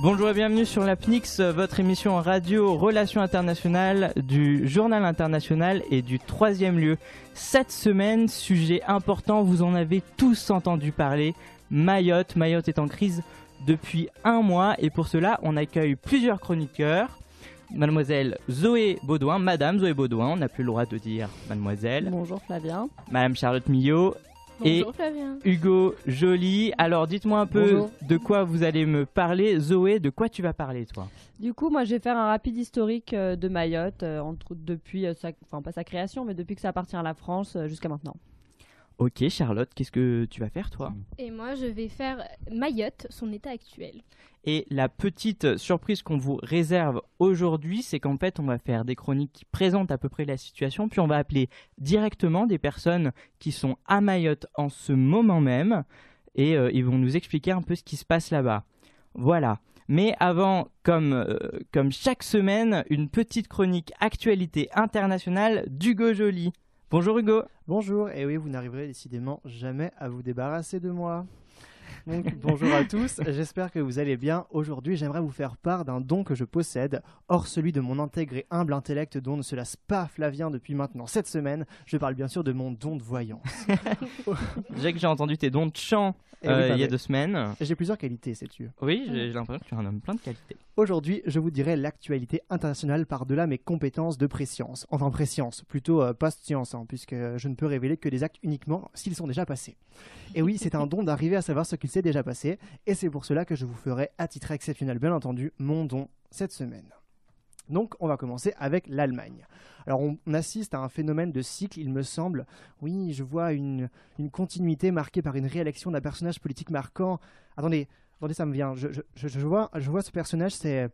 Bonjour et bienvenue sur la PNIX, votre émission radio Relations internationales du Journal international et du troisième lieu. Cette semaine, sujet important, vous en avez tous entendu parler, Mayotte. Mayotte est en crise depuis un mois et pour cela, on accueille plusieurs chroniqueurs. Mademoiselle Zoé Baudouin, Madame Zoé Baudouin, on n'a plus le droit de dire Mademoiselle. Bonjour Flavien. Madame Charlotte Millot et Flavien. Hugo Joly. Alors dites-moi un peu de quoi vous allez me parler. Zoé, de quoi tu vas parler toi? Du coup, moi je vais faire un rapide historique euh, de Mayotte, euh, entre, depuis, euh, sa, enfin pas sa création, mais depuis que ça appartient à la France jusqu'à maintenant. Ok Charlotte, qu'est-ce que tu vas faire toi? Et moi, je vais faire Mayotte, son état actuel. Et la petite surprise qu'on vous réserve aujourd'hui, c'est qu'en fait, on va faire des chroniques qui présentent à peu près la situation, puis on va appeler directement des personnes qui sont à Mayotte en ce moment même, et euh, ils vont nous expliquer un peu ce qui se passe là-bas. Voilà. Mais avant, comme, euh, comme chaque semaine, une petite chronique actualité internationale d'Hugo Joly. Bonjour Hugo. Bonjour, et oui, vous n'arriverez décidément jamais à vous débarrasser de moi. Donc, bonjour à tous, j'espère que vous allez bien. Aujourd'hui, j'aimerais vous faire part d'un don que je possède, hors celui de mon intègre et humble intellect dont ne se lasse pas Flavien depuis maintenant cette semaine. Je parle bien sûr de mon don de voyance. J'ai entendu tes dons de chant Eh oui, euh, il y a deux semaines. J'ai plusieurs qualités, sais-tu. Oui, j'ai j'ai l'impression que tu es un homme plein de qualités. Aujourd'hui, je vous dirai l'actualité internationale par-delà mes compétences de préscience. Enfin, préscience, plutôt euh, post-science, hein, puisque je ne peux révéler que des actes uniquement s'ils sont déjà passés. Et oui, c'est un don d'arriver à savoir ce qu'il s'est déjà passé, et c'est pour cela que je vous ferai, à titre exceptionnel bien entendu, mon don cette semaine. Donc, on va commencer avec l'Allemagne. Alors, on, assiste à un phénomène de cycle, il me semble. Oui, je vois une, continuité marquée par une réélection d'un personnage politique marquant. Attendez, attendez, ça me vient. Je- je vois, je vois ce personnage, c'est.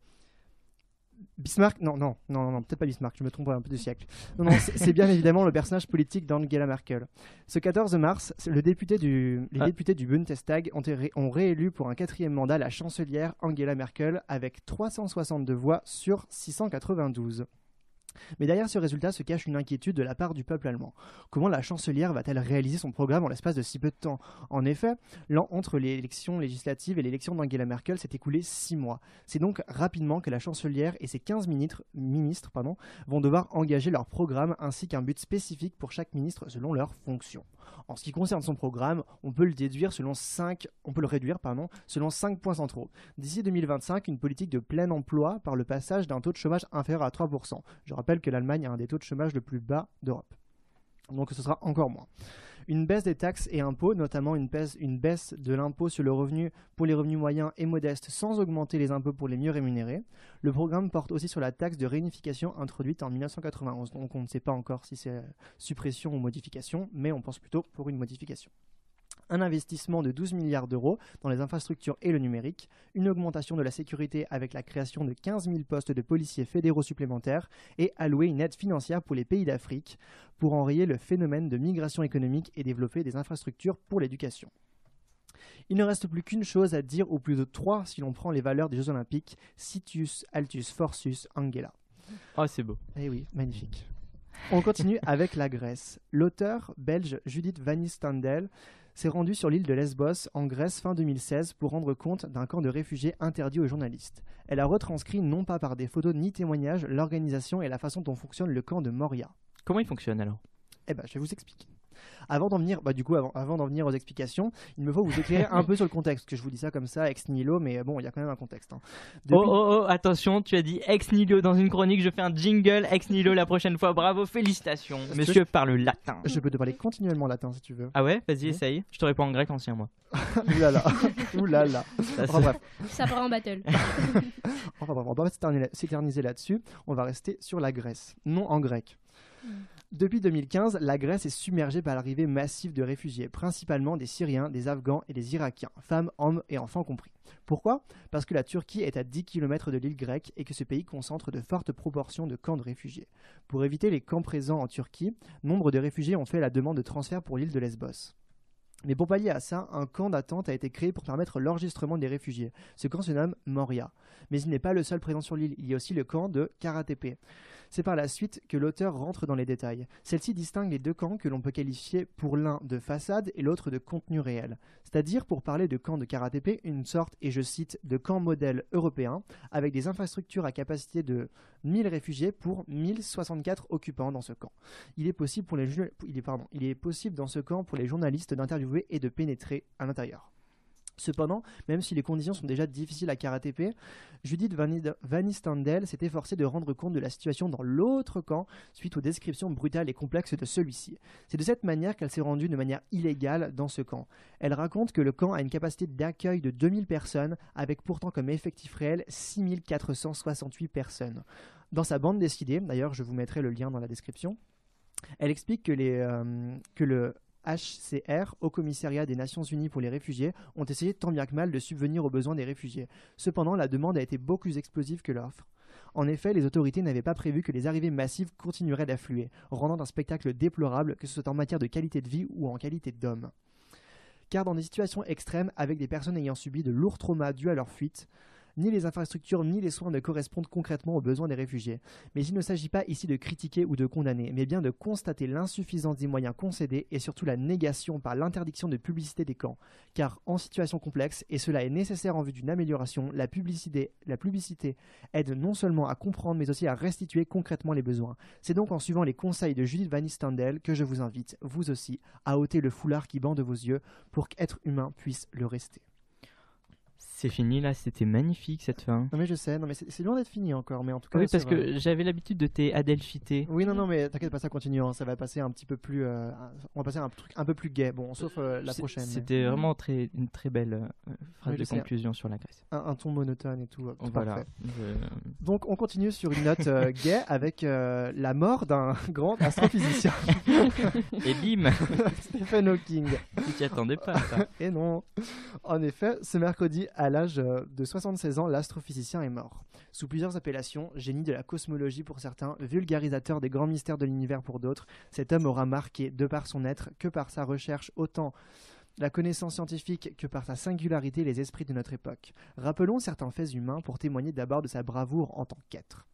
Bismarck Non, non, non, non, peut-être pas Bismarck, je me trompe un peu de siècle. Non, non, c'est bien évidemment le personnage politique d'Angela Merkel. Ce 14 mars, c'est le député du, les Ah. députés du Bundestag ont, ont réélu pour un quatrième mandat la chancelière Angela Merkel avec 362 voix sur 692. Mais derrière ce résultat se cache une inquiétude de la part du peuple allemand. Comment la chancelière va-t-elle réaliser son programme en l'espace de si peu de temps? En effet, l'an entre l'élection législative et l'élection d'Angela Merkel s'est écoulé six mois. C'est donc rapidement que la chancelière et ses 15 ministres, vont devoir engager leur programme ainsi qu'un but spécifique pour chaque ministre selon leur fonction. En ce qui concerne son programme, on peut le déduire selon 5, on peut le réduire pardon, selon 5 points centraux. D'ici 2025, une politique de plein emploi par le passage d'un taux de chômage inférieur à 3%. Je rappelle que l'Allemagne a un des taux de chômage le plus bas d'Europe. Donc ce sera encore moins. Une baisse des taxes et impôts, notamment une baisse, une baisse de l'impôt sur le revenu pour les revenus moyens et modestes sans augmenter les impôts pour les mieux rémunérés. Le programme porte aussi sur la taxe de réunification introduite en 1991. Donc on ne sait pas encore si c'est suppression ou modification, mais on pense plutôt pour une modification. Un investissement de 12 milliards d'euros dans les infrastructures et le numérique, une augmentation de la sécurité avec la création de 15 000 postes de policiers fédéraux supplémentaires et allouer une aide financière pour les pays d'Afrique pour enrayer le phénomène de migration économique et développer des infrastructures pour l'éducation. Il ne reste plus qu'une chose à dire, ou plus de trois si l'on prend les valeurs des Jeux Olympiques, Situs, Altus, Forsus, Angela. Oh, c'est beau. Eh oui, magnifique. On continue avec la Grèce. L'auteur belge Judith Van Nistandel s'est rendue sur l'île de Lesbos en Grèce fin 2016 pour rendre compte d'un camp de réfugiés interdit aux journalistes. Elle a retranscrit non pas par des photos ni témoignages l'organisation et la façon dont fonctionne le camp de Moria. Comment il fonctionne alors? Eh ben, je vais vous expliquer. Avant d'en venir, bah, du coup, avant, avant d'en venir aux explications, il me faut vous éclairer un peu sur le contexte, que je vous dis ça comme ça, ex nihilo, mais bon, il y a quand même un contexte. hein. Depuis- Oh oh oh, attention, tu as dit ex nihilo dans une chronique, je fais un jingle ex nihilo la prochaine fois, bravo, félicitations. Monsieur parle latin. Je peux te parler continuellement latin si tu veux. Ah ouais, vas-y, Oui. essaye. Je te réponds en grec ancien, moi. Ouh là là, ouh là là. Ça, Enfin bref, Ça part en battle. enfin bref, on va pas s'éterniser- s'éterniser là-dessus. On va rester sur la Grèce, non en grec. Depuis 2015, la Grèce est submergée par l'arrivée massive de réfugiés, principalement des Syriens, des Afghans et des Irakiens, femmes, hommes et enfants compris. Pourquoi? Parce que la Turquie est à 10 km de l'île grecque et que ce pays concentre de fortes proportions de camps de réfugiés. Pour éviter les camps présents en Turquie, nombre de réfugiés ont fait la demande de transfert pour l'île de Lesbos. Mais pour pallier à ça, un camp d'attente a été créé pour permettre l'enregistrement des réfugiés. Ce camp se nomme Moria. Mais il n'est pas le seul présent sur l'île, il y a aussi le camp de Karatepe. C'est par la suite que l'auteur rentre dans les détails. Celle-ci distingue les deux camps que l'on peut qualifier pour l'un de façade et l'autre de contenu réel. C'est-à-dire, pour parler de camp de karatépe, une sorte, et je cite, de camp modèle européen, avec des infrastructures à capacité de 1000 réfugiés pour 1064 occupants dans ce camp. Il est possible, pour les, il est possible dans ce camp pour les journalistes d'interviewer et de pénétrer à l'intérieur. Cependant, même si les conditions sont déjà difficiles à karatépe, Judith Van Van Nistandel s'est efforcée de rendre compte de la situation dans l'autre camp suite aux descriptions brutales et complexes de celui-ci. C'est de cette manière qu'elle s'est rendue de manière illégale dans ce camp. Elle raconte que le camp a une capacité d'accueil de 2000 personnes, avec pourtant comme effectif réel 6468 personnes. Dans sa bande dessinée, d'ailleurs je vous mettrai le lien dans la description, elle explique que, euh, que le HCR, au commissariat des Nations Unies pour les réfugiés, ont essayé tant bien que mal de subvenir aux besoins des réfugiés. Cependant, la demande a été beaucoup plus explosive que l'offre. En effet, les autorités n'avaient pas prévu que les arrivées massives continueraient d'affluer, rendant un spectacle déplorable, que ce soit en matière de qualité de vie ou en qualité d'homme. Car dans des situations extrêmes, avec des personnes ayant subi de lourds traumas dus à leur fuite, ni les infrastructures ni les soins ne correspondent concrètement aux besoins des réfugiés. Mais il ne s'agit pas ici de critiquer ou de condamner, mais bien de constater l'insuffisance des moyens concédés et surtout la négation par l'interdiction de publicité des camps. Car en situation complexe, et cela est nécessaire en vue d'une amélioration, la publicité, aide non seulement à comprendre mais aussi à restituer concrètement les besoins. C'est donc en suivant les conseils de Judith Van Nistandel que je vous invite, vous aussi, à ôter le foulard qui bande vos yeux pour qu'être humain puisse le rester. C'est fini là, c'était magnifique cette fin. Non mais je sais, non mais c'est loin d'être fini encore, mais en tout cas. Oui, parce que j'avais l'habitude de tes Adelphité. Oui, non, non, mais t'inquiète pas, ça continue. hein, Ça va passer un petit peu plus. euh, on va passer à un truc un peu plus gai. Bon, sauf euh, la prochaine. mais C'était vraiment très, une très belle euh, phrase Oui, de sais. conclusion sur la Grèce. Un, un ton monotone et tout. euh, tout Voilà. Je- Donc, on continue sur une note gaie avec la mort d'un grand astrophysicien, Et bim Stephen Hawking. Tu t'y attendais pas, ça. Et non. En effet, ce mercredi, à l'âge euh, de 76 ans, l'astrophysicien est mort. Sous plusieurs appellations, génie de la cosmologie pour certains, vulgarisateur des grands mystères de l'univers pour d'autres, cet homme aura marqué, de par son être, que par sa recherche, autant la connaissance scientifique que par sa singularité les esprits de notre époque. Rappelons certains faits humains pour témoigner d'abord de sa bravoure en tant qu'être.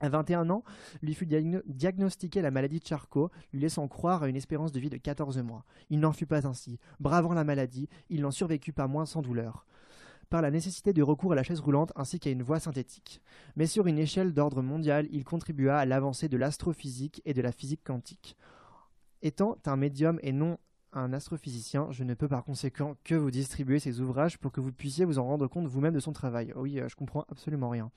À 21 ans, lui fut diagno- diagnostiqué la maladie de Charcot, lui laissant croire à une espérance de vie de 14 mois. Il n'en fut pas ainsi. Bravant la maladie, il n'en survécut pas moins sans douleur. Par la nécessité de recours à la chaise roulante ainsi qu'à une voie synthétique. Mais sur une échelle d'ordre mondial, il contribua à l'avancée de l'astrophysique et de la physique quantique. Étant un médium et non un astrophysicien, je ne peux par conséquent que vous distribuer ces ouvrages pour que vous puissiez vous en rendre compte vous-même de son travail. Oui, euh, je comprends absolument rien.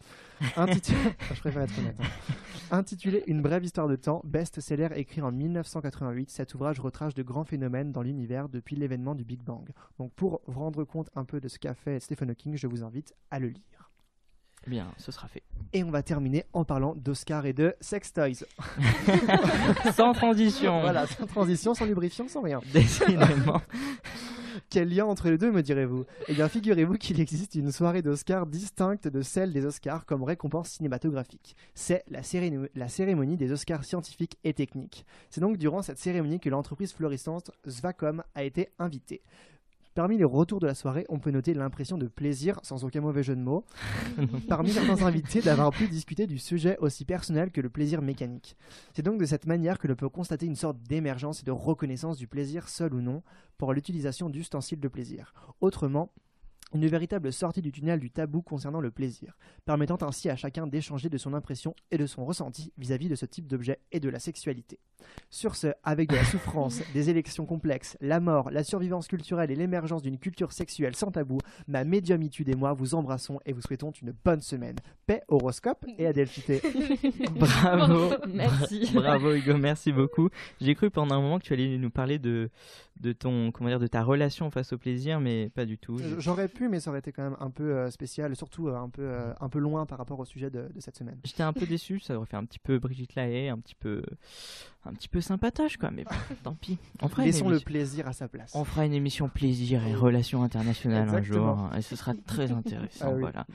Intitulé... je préfère être honnête. hein. Intitulé Une brève histoire de temps, best-seller écrit en 1988, cet ouvrage retrace de grands phénomènes dans l'univers depuis l'événement du Big Bang. Donc pour vous rendre compte un peu de ce qu'a fait Stephen Hawking, je vous invite à le lire. Bien, ce sera fait. Et on va terminer en parlant d'Oscar et de sex toys. Sans transition. Voilà, sans transition, sans lubrifiant, sans rien. Décidément. Quel lien entre les deux, me direz-vous? Eh bien, figurez-vous qu'il existe une soirée d'Oscars distincte de celle des Oscars comme récompense cinématographique. C'est la, la cérémonie des Oscars scientifiques et techniques. C'est donc durant cette cérémonie que l'entreprise florissante Svacom a été invitée. Parmi les retours de la soirée, on peut noter l'impression de plaisir, sans aucun mauvais jeu de mots, parmi certains invités d'avoir pu discuter du sujet aussi personnel que le plaisir mécanique. C'est donc de cette manière que l'on peut constater une sorte d'émergence et de reconnaissance du plaisir seul ou non pour l'utilisation d'ustensiles de plaisir. Autrement, une véritable sortie du tunnel du tabou concernant le plaisir, permettant ainsi à chacun d'échanger de son impression et de son ressenti vis-à-vis de ce type d'objet et de la sexualité. Sur ce, avec de la souffrance, des élections complexes, la mort, la survivance culturelle et l'émergence d'une culture sexuelle sans tabou, ma médiumitude et moi vous embrassons et vous souhaitons une bonne semaine. Paix, horoscope et Adelphité. Bravo. Merci. Bravo Hugo, merci beaucoup. J'ai cru pendant un moment que tu allais nous parler de, de ton comment dire de ta relation face au plaisir, mais pas du tout. J'aurais pu, mais ça aurait été quand même un peu euh, spécial, surtout euh, un, peu, euh, un peu loin par rapport au sujet de, de cette semaine. J'étais un peu déçu, ça aurait fait un petit peu Brigitte Lahaye, un petit peu un petit peu sympatoche quoi, mais tant pis. On fera, Laissons le plaisir à sa place. on fera une émission plaisir et relations internationales un jour, et ce sera très intéressant. Ah oui. Voilà.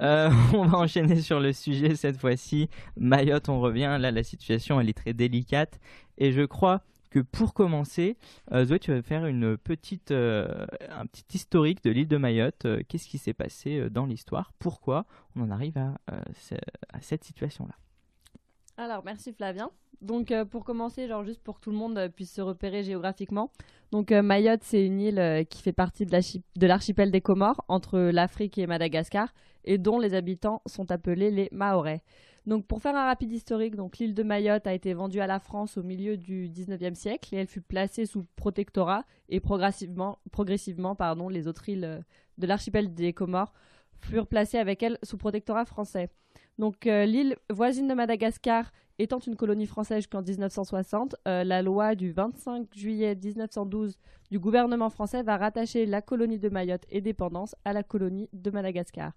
Euh, on va enchaîner sur le sujet cette fois-ci. Mayotte, on revient. Là, la situation, elle est très délicate. Et je crois que pour commencer, euh, Zoé, tu vas faire une petite, euh, un petit historique de l'île de Mayotte. Euh, Qu'est-ce qui s'est passé dans l'histoire? Pourquoi on en arrive à, ce- à cette situation-là? Alors, merci Flavien. Donc, pour commencer, genre juste pour que tout le monde puisse se repérer géographiquement. Donc, Mayotte, c'est une île qui fait partie de l'archi- de l'archipel des Comores, entre l'Afrique et Madagascar, et dont les habitants sont appelés les Mahorais. Donc, pour faire un rapide historique, donc l'île de Mayotte a été vendue à la France au milieu du 19e siècle et elle fut placée sous protectorat et progressivement, les autres îles euh, de l'archipel des Comores furent placées avec elle sous protectorat français. Donc, euh, l'île voisine de Madagascar étant une colonie française jusqu'en 1960, euh, la loi du 25 juillet 1912 du gouvernement français va rattacher la colonie de Mayotte et dépendance à la colonie de Madagascar.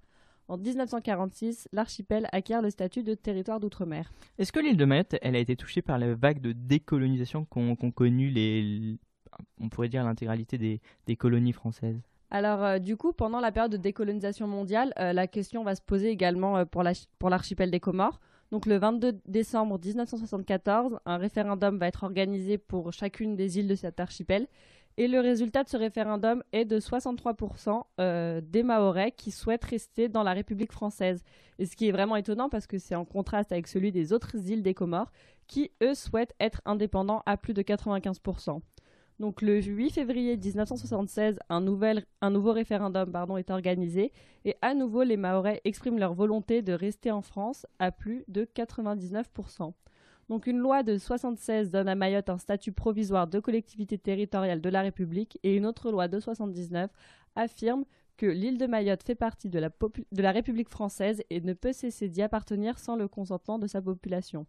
En 1946, l'archipel acquiert le statut de territoire d'outre-mer. Est-ce que l'île de Mayotte, elle a été touchée par la vague de décolonisation qu'ont qu'ont connue les, on pourrait dire l'intégralité des, des colonies françaises? Alors, euh, du coup, pendant la période de décolonisation mondiale, euh, la question va se poser également euh, pour l'archipel des Comores. Donc, le 22 décembre 1974, un référendum va être organisé pour chacune des îles de cet archipel. Et le résultat de ce référendum est de 63% euh, des Mahorais qui souhaitent rester dans la République française. Et ce qui est vraiment étonnant parce que c'est en contraste avec celui des autres îles des Comores qui, eux, souhaitent être indépendants à plus de 95%. Donc le 8 février 1976, un, nouvel, un nouveau référendum est organisé et à nouveau les Mahorais expriment leur volonté de rester en France à plus de 99%. Donc une loi de 76 donne à Mayotte un statut provisoire de collectivité territoriale de la République et une autre loi de 79 affirme que l'île de Mayotte fait partie de la, popu- de la République française et ne peut cesser d'y appartenir sans le consentement de sa population.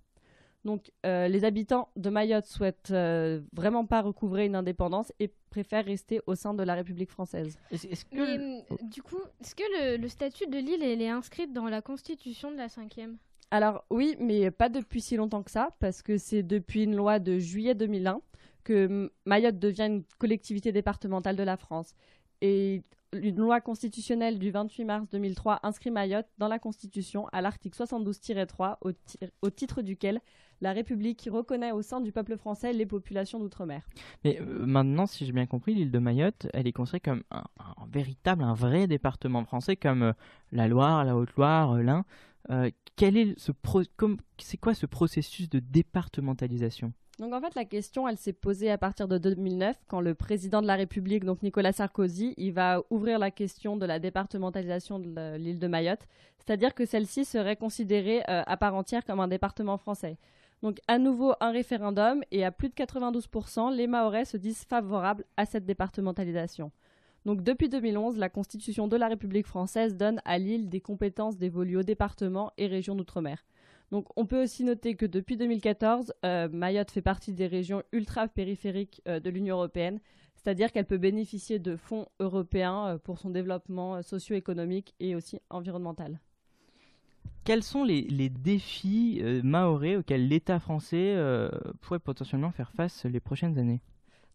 Donc euh, les habitants de Mayotte souhaitent euh, vraiment pas recouvrer une indépendance et préfèrent rester au sein de la République française. Est-ce est-ce que Mais, euh, du coup, est-ce que le, le statut de l'île est inscrite dans la constitution de la cinquième? Alors oui, mais pas depuis si longtemps que ça, parce que c'est depuis une loi de juillet 2001 que Mayotte devient une collectivité départementale de la France. Et une loi constitutionnelle du 28 mars 2003 inscrit Mayotte dans la Constitution à l'article 72-3 au, ti- au titre duquel la République reconnaît au sein du peuple français les populations d'outre-mer. Mais euh, maintenant, si j'ai bien compris, l'île de Mayotte, elle est considérée comme un, un véritable, un vrai département français, comme euh, la Loire, la Haute-Loire, euh, l'Ain. Euh, quel est ce c'est quoi ce processus de départementalisation? Donc en fait, la question, elle s'est posée à partir de 2009, quand le président de la République, donc Nicolas Sarkozy, il va ouvrir la question de la départementalisation de l'île de Mayotte, c'est-à-dire que celle-ci serait considérée euh, à part entière comme un département français. Donc à nouveau un référendum et à plus de 92%, les Mahorais se disent favorables à cette départementalisation. Donc depuis 2011, la Constitution de la République française donne à l'île des compétences dévolues aux départements et régions d'outre-mer. Donc on peut aussi noter que depuis 2014, euh, Mayotte fait partie des régions ultra-périphériques euh, de l'Union européenne, c'est-à-dire qu'elle peut bénéficier de fonds européens euh, pour son développement socio-économique et aussi environnemental. Quels sont les, les défis mahorais auxquels l'État français pourrait potentiellement faire face les prochaines années?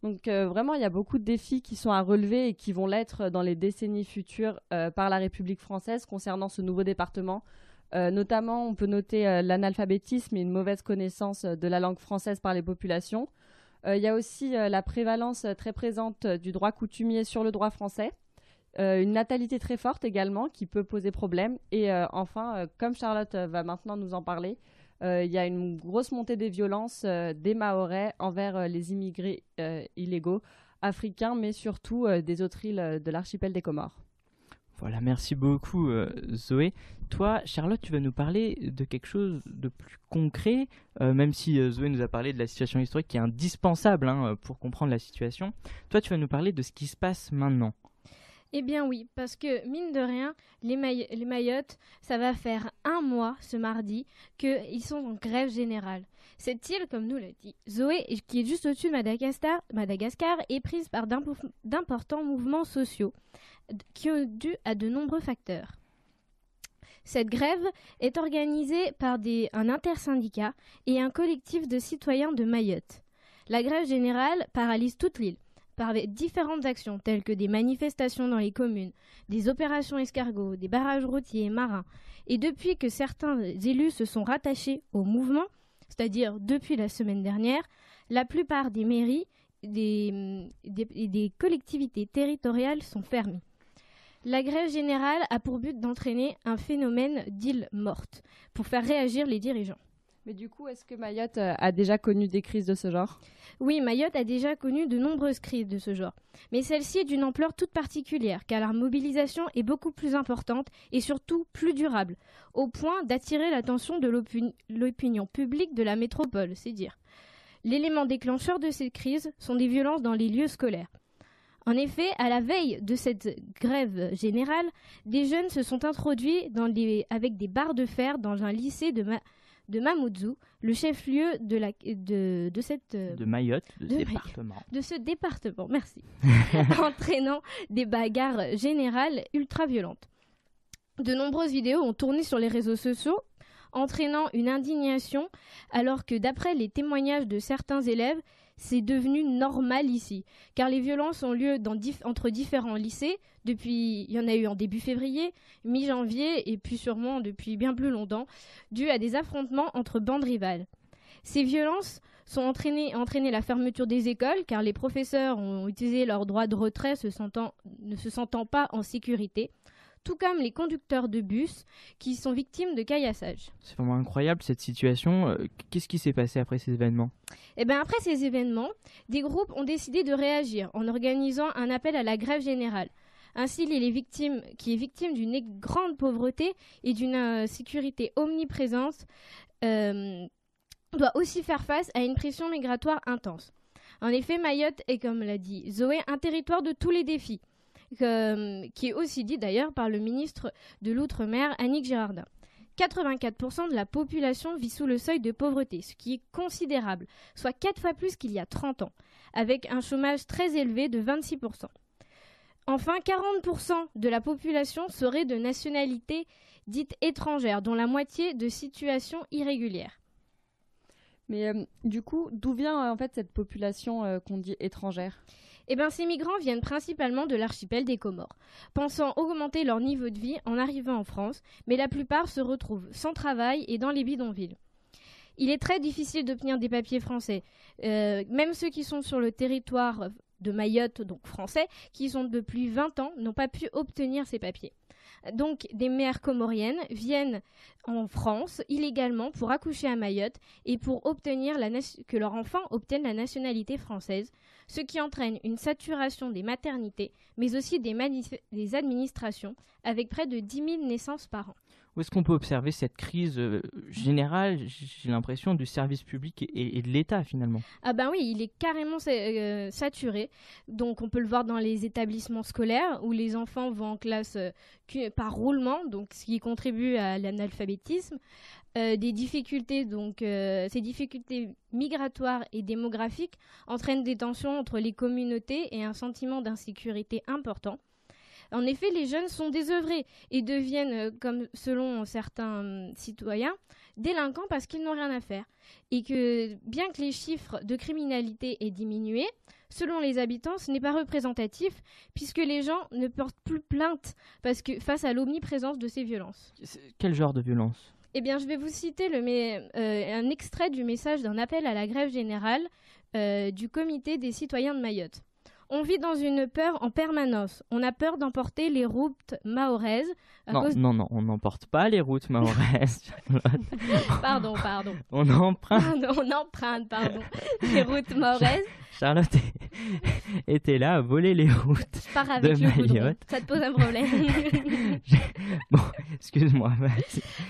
Donc euh, vraiment, il y a beaucoup de défis qui sont à relever et qui vont l'être dans les décennies futures euh, par la République française concernant ce nouveau département. Euh, notamment, on peut noter l'analphabétisme et une mauvaise connaissance de la langue française par les populations. Il y a aussi la prévalence très présente du droit coutumier sur le droit français. Une natalité très forte également qui peut poser problème. Et enfin, comme Charlotte va maintenant nous en parler, il y a une grosse montée des violences euh, des Mahorais envers euh, les immigrés euh, illégaux africains, mais surtout euh, des autres îles euh, de l'archipel des Comores. Voilà, merci beaucoup euh, Zoé. Toi, Charlotte, tu vas nous parler de quelque chose de plus concret, euh, même si euh, Zoé nous a parlé de la situation historique qui est indispensable hein, pour comprendre la situation. Toi, tu vas nous parler de ce qui se passe maintenant. Eh bien oui, parce que mine de rien, les, Mayo- les Mayottes, ça va faire un mois ce mardi qu'ils sont en grève générale. Cette île, comme nous l'a dit Zoé, qui est juste au-dessus de Madagascar, est prise par d'impo- d'importants mouvements sociaux qui ont dû à de nombreux facteurs. Cette grève est organisée par un intersyndicat et un collectif de citoyens de Mayotte. La grève générale paralyse toute l'île par différentes actions telles que des manifestations dans les communes, des opérations escargots, des barrages routiers et marins. Et depuis que certains élus se sont rattachés au mouvement, c'est-à-dire depuis la semaine dernière, la plupart des mairies des, des collectivités territoriales sont fermées. La grève générale a pour but d'entraîner un phénomène d'île morte pour faire réagir les dirigeants. Mais du coup, est-ce que Mayotte euh, a déjà connu des crises de ce genre? Oui, Mayotte a déjà connu de nombreuses crises de ce genre. Mais celle-ci est d'une ampleur toute particulière, car la mobilisation est beaucoup plus importante et surtout plus durable, au point d'attirer l'attention de l'opinion publique de la métropole, c'est dire. L'élément déclencheur de ces crises sont des violences dans les lieux scolaires. En effet, à la veille de cette grève générale, des jeunes se sont introduits avec des barres de fer dans un lycée de, de Mamoudzou, le chef-lieu de, la, de, de cette... Euh, de Mayotte, de, ce département. de ce département, merci. entraînant des bagarres générales ultra violentes. De nombreuses vidéos ont tourné sur les réseaux sociaux entraînant une indignation alors que d'après les témoignages de certains élèves, c'est devenu normal ici, car les violences ont lieu entre différents lycées. Depuis, il y en a eu en début février, mi-janvier, et puis sûrement depuis bien plus longtemps, dû à des affrontements entre bandes rivales. Ces violences sont entraînées, entraîné la fermeture des écoles, car les professeurs ont utilisé leur droit de retrait ne se sentant pas en sécurité tout comme les conducteurs de bus qui sont victimes de caillassage. C'est vraiment incroyable cette situation. Euh, qu'est-ce qui s'est passé après ces événements? Eh bien après ces événements, des groupes ont décidé de réagir en organisant un appel à la grève générale. Ainsi, les victimes, qui est victime d'une grande pauvreté et d'une insécurité euh, omniprésente, euh, doit aussi faire face à une pression migratoire intense. En effet, Mayotte est, comme l'a dit Zoé, un territoire de tous les défis qui est aussi dit d'ailleurs par le ministre de l'Outre-mer, Annick Girardin. 84% de la population vit sous le seuil de pauvreté, ce qui est considérable, soit 4 fois plus qu'il y a 30 ans, avec un chômage très élevé de 26%. Enfin, 40% de la population serait de nationalité dite étrangère, dont la moitié de situation irrégulière. Mais euh, du coup, d'où vient en fait cette population euh, qu'on dit étrangère? Eh bien, ces migrants viennent principalement de l'archipel des Comores, pensant augmenter leur niveau de vie en arrivant en France, mais la plupart se retrouvent sans travail et dans les bidonvilles. Il est très difficile d'obtenir des papiers français. Euh, même ceux qui sont sur le territoire de Mayotte, donc français, qui sont depuis 20 ans, n'ont pas pu obtenir ces papiers. Donc des mères comoriennes viennent en France illégalement pour accoucher à Mayotte et pour obtenir que leur enfant obtienne la nationalité française, ce qui entraîne une saturation des maternités, mais aussi des, des administrations, avec près de 10 000 naissances par an. Où est-ce qu'on peut observer cette crise euh, générale, j'ai l'impression, du service public et, de l'État finalement? Ah ben oui, il est carrément euh, saturé. Donc on peut le voir dans les établissements scolaires où les enfants vont en classe euh, par roulement, donc ce qui contribue à l'analphabétisme. des difficultés, donc ces difficultés migratoires et démographiques entraînent des tensions entre les communautés et un sentiment d'insécurité important. En effet, les jeunes sont désœuvrés et deviennent, euh, comme selon certains hum, citoyens, délinquants parce qu'ils n'ont rien à faire. Et que bien que les chiffres de criminalité aient diminué, selon les habitants, ce n'est pas représentatif puisque les gens ne portent plus plainte parce que face à l'omniprésence de ces violences. Quel genre de violence? Eh bien, je vais vous citer le, euh, un extrait du message d'un appel à la grève générale euh, du comité des citoyens de Mayotte. On vit dans une peur en permanence. On a peur d'emporter les routes mahoraises. Non, non, non, on n'emporte pas les routes mahoraises. pardon, pardon. On emprunte. on emprunte, pardon. Les routes mahoraises. Charlotte était là à voler les routes Je pars avec de Mayotte. Ça te pose un problème. bon, excuse-moi.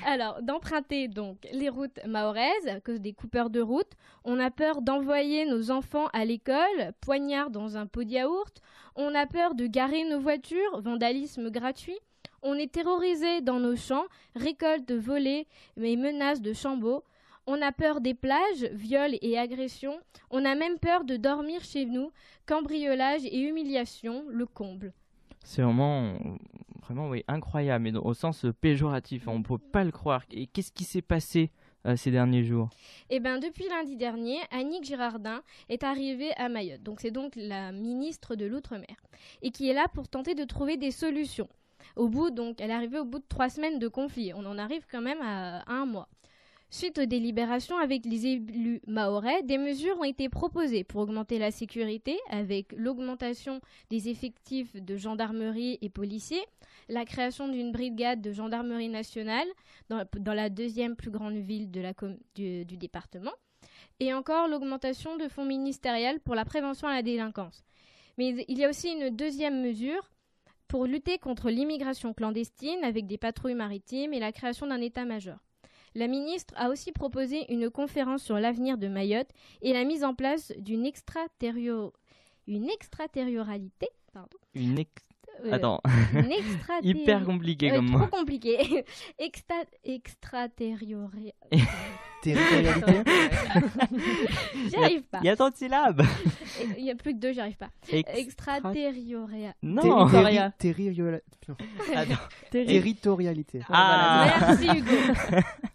Alors, d'emprunter donc les routes mahoraises à cause des coupeurs de route. On a peur d'envoyer nos enfants à l'école, poignard dans un pot de yaourt. On a peur de garer nos voitures, vandalisme gratuit. On est terrorisé dans nos champs, récolte volée et menaces de chambeaux. On a peur des plages, viols et agressions. On a même peur de dormir chez nous. Cambriolage et humiliation, le comble. C'est vraiment, vraiment oui, incroyable, mais au sens péjoratif. On ne peut pas le croire. Et qu'est-ce qui s'est passé euh, ces derniers jours? Eh bien, depuis lundi dernier, Annick Girardin est arrivée à Mayotte. Donc, c'est donc la ministre de l'Outre-mer. Et qui est là pour tenter de trouver des solutions. Au bout, donc, elle est arrivée au bout de trois semaines de conflit. On en arrive quand même à un mois. Suite aux délibérations avec les élus mahorais, des mesures ont été proposées pour augmenter la sécurité avec l'augmentation des effectifs de gendarmerie et policiers, la création d'une brigade de gendarmerie nationale dans, la deuxième plus grande ville du, du département, et encore l'augmentation de fonds ministériels pour la prévention à la délinquance. Mais il y a aussi une deuxième mesure pour lutter contre l'immigration clandestine avec des patrouilles maritimes et la création d'un état-major. La ministre a aussi proposé une conférence sur l'avenir de Mayotte et la mise en place d'une une extraterrioralité. Pardon. Une euh, Attends. Hyper compliqué comme Trop compliqué. Extra... Extraterrioralité. j'y arrive pas. Il y a tant de syllabes. Il y a plus que deux, j'y arrive pas. Extraterrioralité. Non. Territorialité. Ah. Merci Hugo.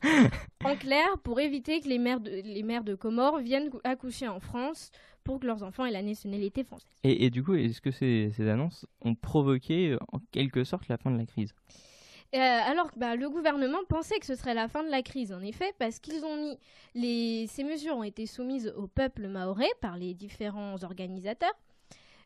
en clair, pour éviter que les mères de, les mères de Comores viennent accoucher en France pour que leurs enfants aient la nationalité française. Et, et du coup, est-ce que ces, ces annonces ont provoqué en quelque sorte la fin de la crise? Euh, alors que bah, le gouvernement pensait que ce serait la fin de la crise, en effet, parce qu'ils ont mis ces mesures ont été soumises au peuple maoré par les différents organisateurs.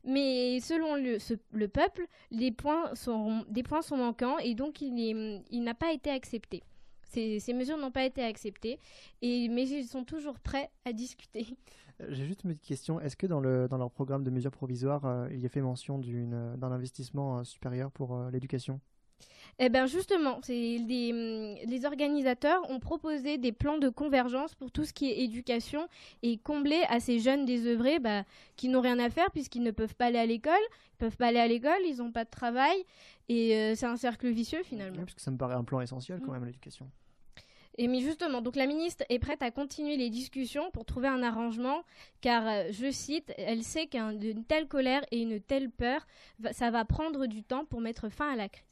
Mais selon le, le peuple, les points sont, des points sont manquants et donc il, n'a pas été accepté. Ces, mesures n'ont pas été acceptées, et, mais ils sont toujours prêts à discuter. Euh, j'ai juste une petite question. Est-ce que dans leur programme de mesures provisoires, euh, il y a fait mention d'un investissement supérieur pour l'éducation? Eh bien justement, les, hum, les, organisateurs ont proposé des plans de convergence pour tout ce qui est éducation et combler à ces jeunes désœuvrés bah, qui n'ont rien à faire puisqu'ils ne peuvent pas aller à l'école, ils peuvent pas aller à l'école, ils n'ont pas de travail et euh, c'est un cercle vicieux finalement. parce que ça me paraît un plan essentiel quand mm. même l'éducation. Et mais justement, donc la ministre est prête à continuer les discussions pour trouver un arrangement, car, euh, je cite, elle sait qu'une telle colère et une telle peur, ça va prendre du temps pour mettre fin à la crise.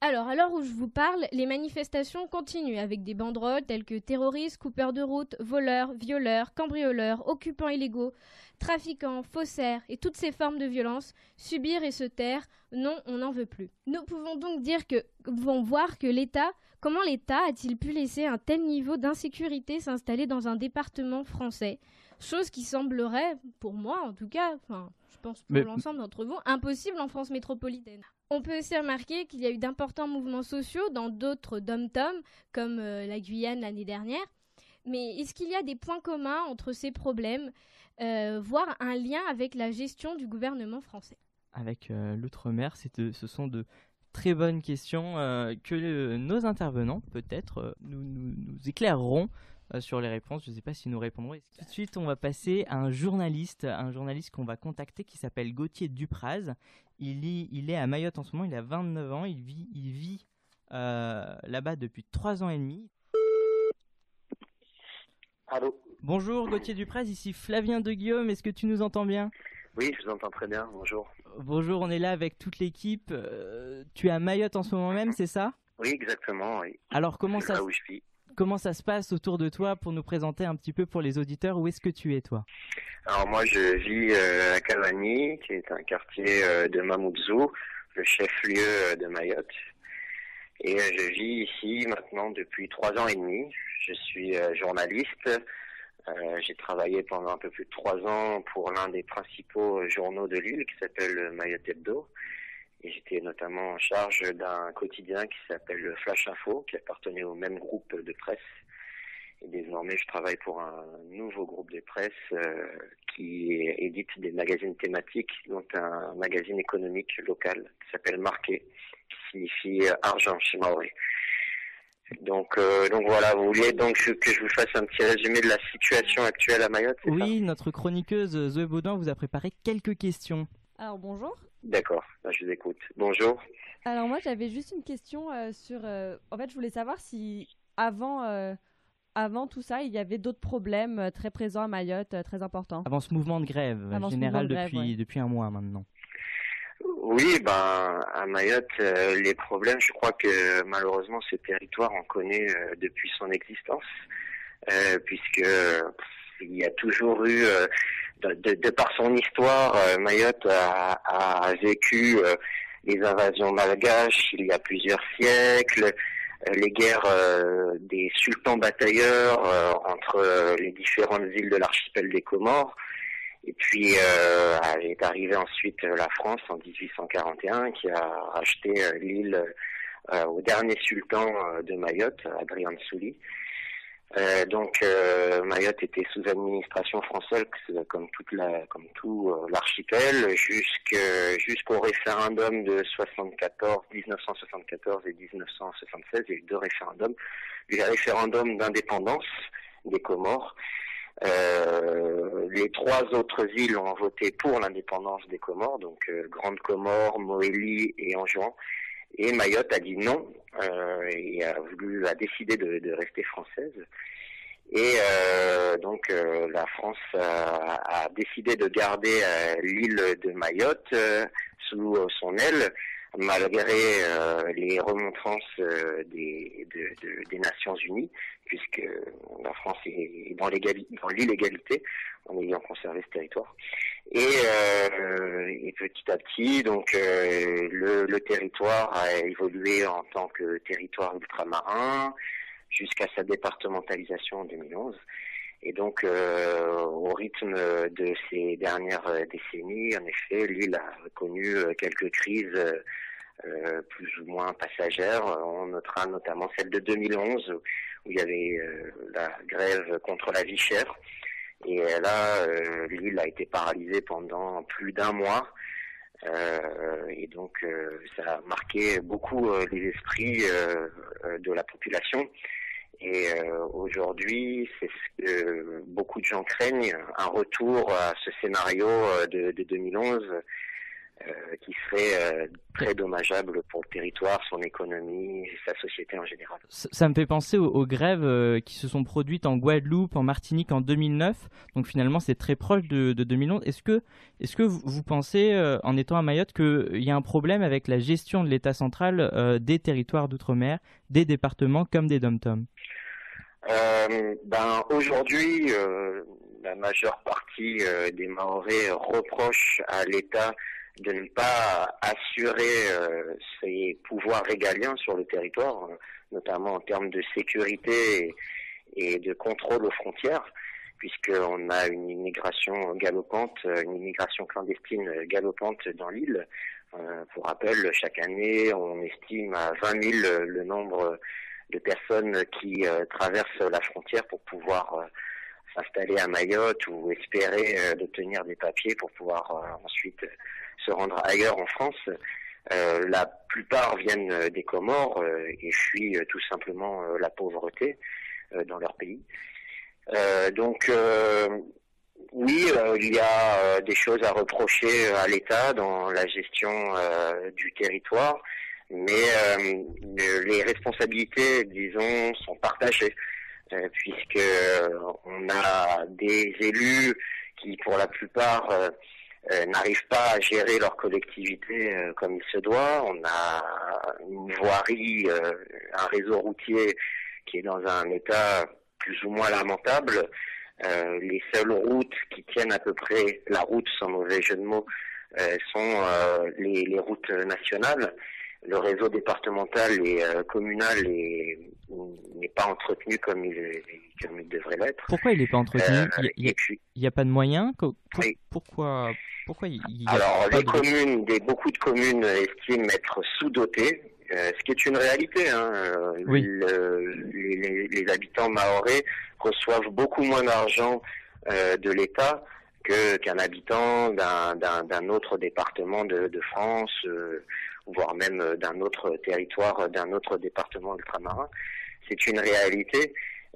Alors, à l'heure où je vous parle, les manifestations continuent avec des banderoles telles que terroristes, coupeurs de route, voleurs, violeurs, cambrioleurs, occupants illégaux, trafiquants, faussaires et toutes ces formes de violence, subir et se taire, non, on n'en veut plus. Nous pouvons donc dire que, vont voir que l'État, comment l'État a-t-il pu laisser un tel niveau d'insécurité s'installer dans un département français? Chose qui semblerait, pour moi en tout cas, enfin, je pense pour l'ensemble d'entre vous, impossible en France métropolitaine. On peut aussi remarquer qu'il y a eu d'importants mouvements sociaux dans d'autres dom-tom, comme euh, la Guyane l'année dernière. Mais est-ce qu'il y a des points communs entre ces problèmes, euh, voire un lien avec la gestion du gouvernement français? Avec euh, l'outre-mer, ce sont de très bonnes questions que nos intervenants, peut-être, nous, nous, éclaireront sur les réponses. Je ne sais pas si nous répondrons. Tout de suite, on va passer à un journaliste, un journaliste qu'on va contacter qui s'appelle Gauthier Dupraz. Il, il est à Mayotte en ce moment, il a 29 ans, il vit, il vit euh, là-bas depuis 3 ans et demi. Allô Bonjour Gauthier Dupraz, ici Flavien de Guillaume, est-ce que tu nous entends bien? Oui, je vous entends très bien, bonjour. Bonjour, on est là avec toute l'équipe. Euh, tu es à Mayotte en ce moment même, c'est ça? Oui, exactement, oui. Alors comment ça, où je suis comment ça se passe autour de toi pour nous présenter un petit peu pour les auditeurs Où est-ce que tu es toi? Alors moi je vis euh, à Cavani, qui est un quartier euh, de Mamoudzou, le chef-lieu euh, de Mayotte. Et je vis ici maintenant depuis trois ans et demi. Je suis journaliste. J'ai travaillé pendant un peu plus de trois ans pour l'un des principaux journaux de l'île qui s'appelle Mayotte Hebdo. Et j'étais notamment en charge d'un quotidien qui s'appelle Flash Info, qui appartenait au même groupe de presse. Et désormais, je travaille pour un nouveau groupe de presse euh, qui édite des magazines thématiques, dont un magazine économique local qui s'appelle Marqué, qui signifie argent chez Maoré. Donc, euh, donc voilà, vous vouliez donc que je vous fasse un petit résumé de la situation actuelle à Mayotte Oui, notre chroniqueuse Zoé Baudin vous a préparé quelques questions. Alors bonjour. D'accord, bah, je vous écoute. Bonjour. Alors moi j'avais juste une question euh, sur... Euh, en fait je voulais savoir si avant, euh, avant tout ça il y avait d'autres problèmes très présents à Mayotte, très importants. Avant ce mouvement de grève général depuis, depuis un mois maintenant. Oui, ben à Mayotte, les problèmes, je crois que malheureusement ce territoire en connaît depuis son existence, puisque il y a toujours eu de, par son histoire, euh, Mayotte a, vécu euh, les invasions malgaches il y a plusieurs siècles. les guerres des sultans batailleurs entre les différentes îles de l'archipel des Comores. Et puis est arrivée ensuite la France en 1841 qui a racheté l'île au dernier sultan de Mayotte, Adrien Souli. Euh, donc euh, Mayotte était sous administration française comme toute la comme tout euh, l'archipel jusqu'au référendum de 74 1974 et 1976 il y a eu deux référendums. Le référendum d'indépendance des Comores. Les trois autres îles ont voté pour l'indépendance des Comores donc Grande Comore Moélie et Anjouan et Mayotte a dit non euh, et a voulu a décidé de, rester française. Et euh, donc euh, la France a, décidé de garder euh, l'île de Mayotte sous son aile malgré les remontrances des, de, de, des Nations Unies, puisque la France est dans l'illégalité en ayant conservé ce territoire. Et, euh, et, petit à petit, donc euh, le, le, territoire a évolué en tant que territoire ultramarin jusqu'à sa départementalisation en 2011. Et donc, euh, au rythme de ces dernières décennies, en effet, l'île a connu quelques crises euh, plus ou moins passagères. On notera notamment celle de 2011, où il y avait la grève contre la vie chère et là, euh, l'île a été paralysée pendant plus d'un mois. Euh, et donc, euh, ça a marqué beaucoup les esprits de la population. Et aujourd'hui, c'est ce que beaucoup de gens craignent, un retour à ce scénario de, de 2011 euh, qui serait euh, très dommageable pour le territoire, son économie et sa société en général. Ça, me fait penser aux, grèves euh, qui se sont produites en Guadeloupe, en Martinique en 2009. Donc finalement, c'est très proche de, 2011. Est-ce que, est que vous, pensez, en étant à Mayotte, qu'il y a un problème avec la gestion de l'État central des territoires d'outre-mer, des départements comme des dom-toms? Ben, Aujourd'hui, la majeure partie des Maorais reprochent à l'État de ne pas assurer euh, ses pouvoirs régaliens sur le territoire, notamment en termes de sécurité et, de contrôle aux frontières, puisqu'on a une immigration galopante, une immigration clandestine galopante dans l'île. Euh, pour rappel, chaque année, on estime à 20 000 le nombre de personnes qui euh, traversent la frontière pour pouvoir s'installer à Mayotte ou espérer d'obtenir des papiers pour pouvoir ensuite se rendre ailleurs en France. Euh, la plupart viennent euh, des Comores euh, et fuient tout simplement la pauvreté dans leur pays. donc oui, il y a des choses à reprocher à l'État dans la gestion du territoire, mais les responsabilités, disons, sont partagées, puisque on a des élus qui, pour la plupart, euh, n'arrivent pas à gérer leur collectivité euh, comme il se doit. On a une voirie, euh, un réseau routier qui est dans un état plus ou moins lamentable. les seules routes qui tiennent à peu près la route, sans mauvais jeu de mots, sont les, les, routes nationales. Le réseau départemental et communal n'est pas entretenu comme il, comme il devrait l'être. Pourquoi il n'est pas entretenu Il n'y a, pas de moyens Pourquoi pourquoi il y a Alors, les communes, des, beaucoup de communes estiment être sous-dotées, euh, ce qui est une réalité. Hein. Euh, oui. les, les, habitants maorais reçoivent beaucoup moins d'argent euh, de l'État que qu'un habitant d'un autre département de, de France, euh, voire même d'un autre territoire, d'un autre département ultramarin. C'est une réalité.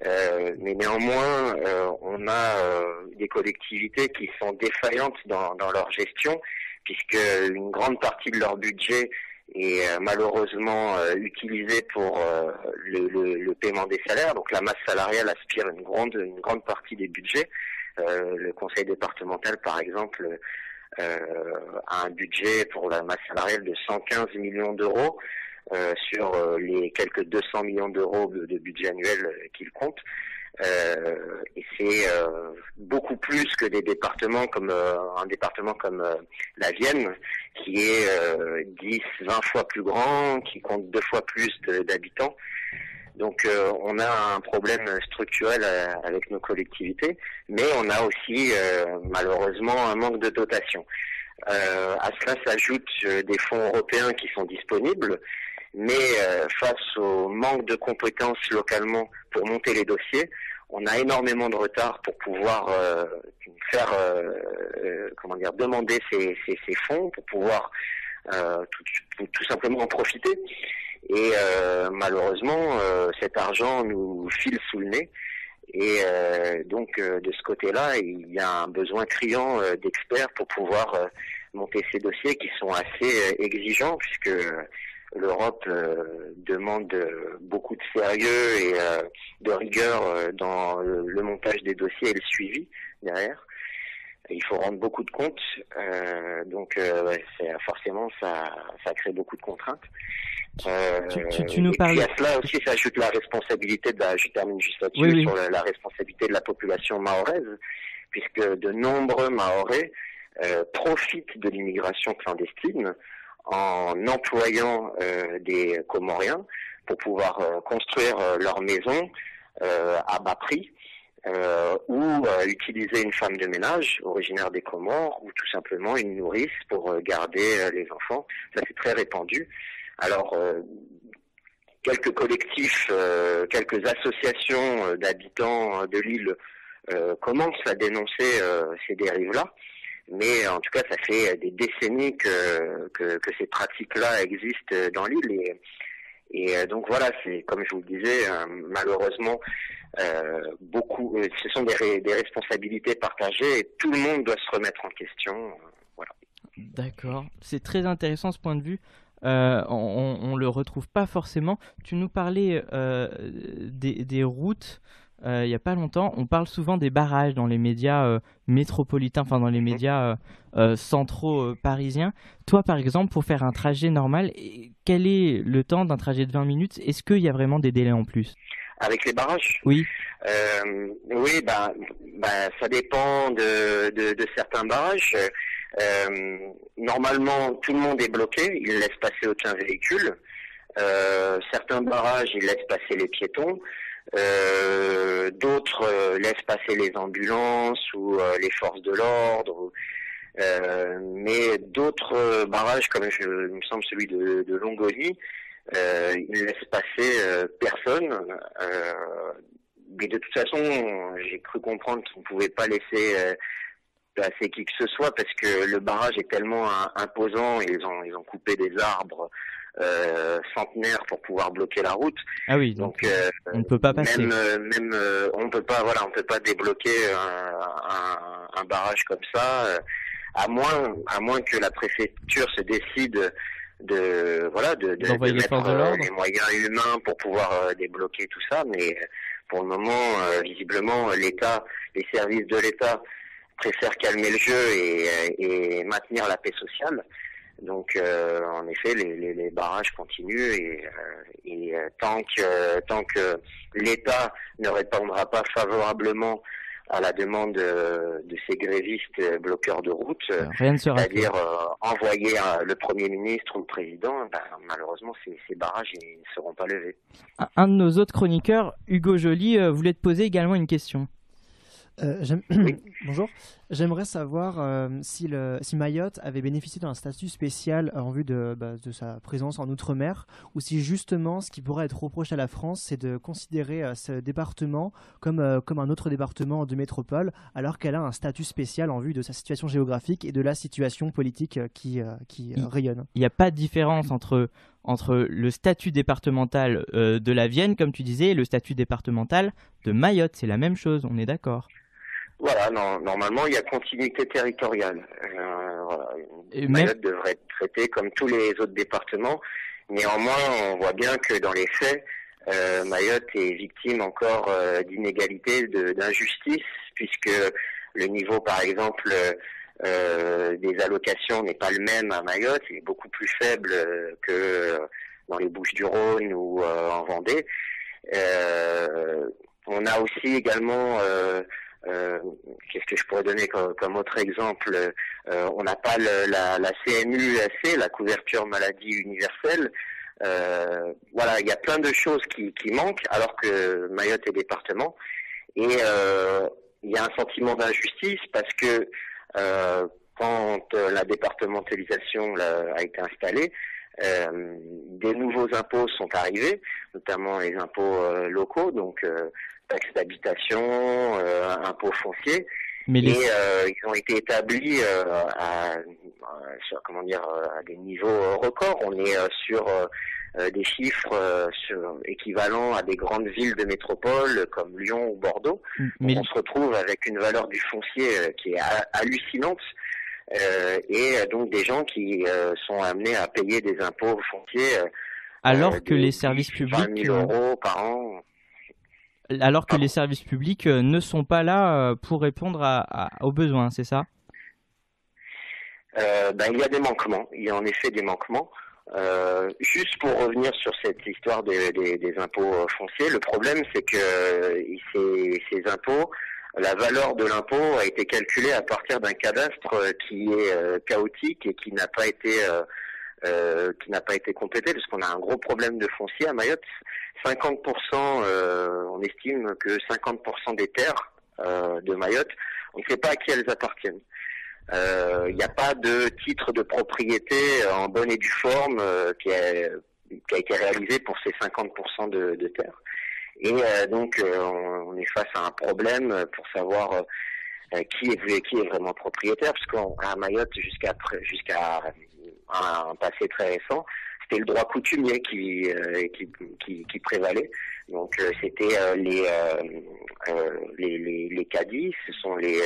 Euh, mais néanmoins, euh, on a euh, des collectivités qui sont défaillantes dans, dans, leur gestion, puisque une grande partie de leur budget est malheureusement utilisée pour le, le, le, paiement des salaires. Donc la masse salariale aspire une grande, une grande partie des budgets. le conseil départemental, par exemple, a un budget pour la masse salariale de 115 millions d'euros. Euh, sur euh, les quelques 200 millions d'euros de, budget annuel euh, qu'il compte. et c'est beaucoup plus que des départements comme un département comme la Vienne, qui est 10, 20 fois plus grand, qui compte deux fois plus d'habitants. Donc on a un problème structurel avec nos collectivités, mais on a aussi malheureusement un manque de dotation. à cela s'ajoutent des fonds européens qui sont disponibles, mais face au manque de compétences localement pour monter les dossiers, on a énormément de retard pour pouvoir euh, faire, euh, euh, comment dire, demander ces, ces, ces, fonds pour pouvoir tout, tout, simplement en profiter. Et malheureusement, cet argent nous file sous le nez. Et donc de ce côté-là, il y a un besoin criant d'experts pour pouvoir monter ces dossiers qui sont assez exigeants puisque l'Europe euh, demande beaucoup de sérieux et euh, de rigueur euh, dans le, montage des dossiers et le suivi derrière. Il faut rendre beaucoup de comptes, donc forcément ça, ça crée beaucoup de contraintes. tu, tu, nous parles... Et à cela aussi s'ajoute la responsabilité de la, je termine juste là-dessus, sur la, responsabilité de la population mahoraise, puisque de nombreux Mahorais profitent de l'immigration clandestine en employant euh, des Comoriens pour pouvoir euh, construire euh, leur maison à bas prix. Ou utiliser une femme de ménage originaire des Comores ou tout simplement une nourrice pour garder les enfants. Ça c'est très répandu. Alors quelques collectifs, quelques associations d'habitants de l'île commencent à dénoncer ces dérives-là. Mais en tout cas, ça fait des décennies que, que, que ces pratiques-là existent dans l'île. Et, et euh, donc voilà, c'est comme je vous le disais, euh, malheureusement, euh, beaucoup, ce sont des, responsabilités partagées et tout le monde doit se remettre en question. voilà. D'accord, c'est très intéressant ce point de vue. On, on, le retrouve pas forcément. Tu nous parlais des, routes euh, il n'y a pas longtemps, on parle souvent des barrages dans les médias euh, métropolitains, enfin dans les médias euh, centraux parisiens. Toi, par exemple, pour faire un trajet normal, quel est le temps d'un trajet de 20 minutes? Est-ce qu'il y a vraiment des délais en plus? Avec les barrages? Oui. oui, bah, bah, ça dépend de, de, de certains barrages. normalement, tout le monde est bloqué, il laisse passer aucun véhicule. certains barrages, ils laissent passer les piétons. Euh, d'autres euh, laissent passer les ambulances ou euh, les forces de l'ordre. mais d'autres barrages, comme je, il me semble celui de, de Longoni, ils ne laissent passer personne. mais de toute façon, j'ai cru comprendre qu'ils ne pouvaient pas laisser passer qui que ce soit parce que le barrage est tellement imposant. Ils ont ils ont coupé des arbres euh, centenaire pour pouvoir bloquer la route. Ah oui, donc, euh, on ne peut pas passer. Même, euh, même euh, on peut pas, voilà, on peut pas débloquer un, un, un barrage comme ça, à moins, à moins que la préfecture se décide de, voilà, de, de, de mettre les moyens humains pour pouvoir débloquer tout ça, mais pour le moment, visiblement, l'État, les services de l'État préfèrent calmer le jeu et, et maintenir la paix sociale. Donc, euh, en effet, les, les, les, barrages continuent et, euh, et euh, tant que tant que l'État ne répondra pas favorablement à la demande de, de ces grévistes bloqueurs de route, c'est-à-dire envoyer le Premier ministre ou le Président, ben, malheureusement, ces, ces barrages ne seront pas levés. Un de nos autres chroniqueurs, Hugo Joly, voulait te poser également une question. Euh, Bonjour. J'aimerais savoir euh, si, le, si Mayotte avait bénéficié d'un statut spécial en vue de, bah, de sa présence en Outre-mer, ou si justement ce qui pourrait être reproché à la France, c'est de considérer euh, ce département comme, euh, comme un autre département de métropole, alors qu'elle a un statut spécial en vue de sa situation géographique et de la situation politique qui, qui rayonne. Il n'y a pas de différence entre entre le statut départemental de la Vienne, comme tu disais, et le statut départemental de Mayotte. C'est la même chose, on est d'accord. Voilà, non, normalement, il y a continuité territoriale. Euh, voilà. Mayotte devrait être traité comme tous les autres départements. Néanmoins, on voit bien que dans les faits, euh, Mayotte est victime encore euh, d'inégalités, d'injustice, puisque le niveau, par exemple, euh, des allocations n'est pas le même à Mayotte, il est beaucoup plus faible que dans les Bouches-du-Rhône ou en Vendée. on a aussi également euh, qu'est-ce que je pourrais donner comme, autre exemple euh, On n'a pas le, la, la CMU-AC, la couverture maladie universelle. Euh, voilà, il y a plein de choses qui, qui manquent alors que Mayotte est département. Et euh, il y a un sentiment d'injustice parce que euh, quand la départementalisation là, a été installée, euh, des nouveaux impôts sont arrivés, notamment les impôts euh, locaux, donc euh, taxes d'habitation, euh, impôts fonciers, Mais les... et euh, ils ont été établis euh, à, à- sur- comment dire euh, à des niveaux euh, records. On est euh, sur euh, euh, des chiffres euh, sur- équivalents à des grandes villes de métropole comme Lyon ou Bordeaux. mais On se retrouve avec une valeur du foncier euh, qui est ha- hallucinante. euh, et euh, donc des gens qui euh, sont amenés à payer des impôts fonciers euh, alors euh, que les services 10, 20 publics 000 euh, euros par an. Alors que Pardon. les services publics euh, ne sont pas là euh, pour répondre à, à- aux besoins, c'est ça? Euh, ben, il y a des manquements, il y a en effet des manquements. Euh, juste pour revenir sur cette histoire des, des- des impôts fonciers, le problème c'est que ces, ces impôts, la valeur de l'impôt a été calculée à partir d'un cadastre qui est euh, chaotique et qui n'a pas été euh, euh, qui n'a pas été complété parce qu'on a un gros problème de foncier à Mayotte. 50%, euh, on estime que 50% des terres euh, de Mayotte, on ne sait pas à qui elles appartiennent. Euh, Il n'y a pas de titre de propriété euh, en bonne et due forme euh, qui, a, qui a été réalisé pour ces 50% de, de terres. Et euh, donc euh, on, est face à un problème pour savoir euh, euh, qui est qui est vraiment propriétaire, parce qu'à Mayotte jusqu'à jusqu'à un passé très récent, c'était le droit coutumier qui euh, qui, qui, qui prévalait. Donc euh, c'était euh, les, les les les cadis, ce sont les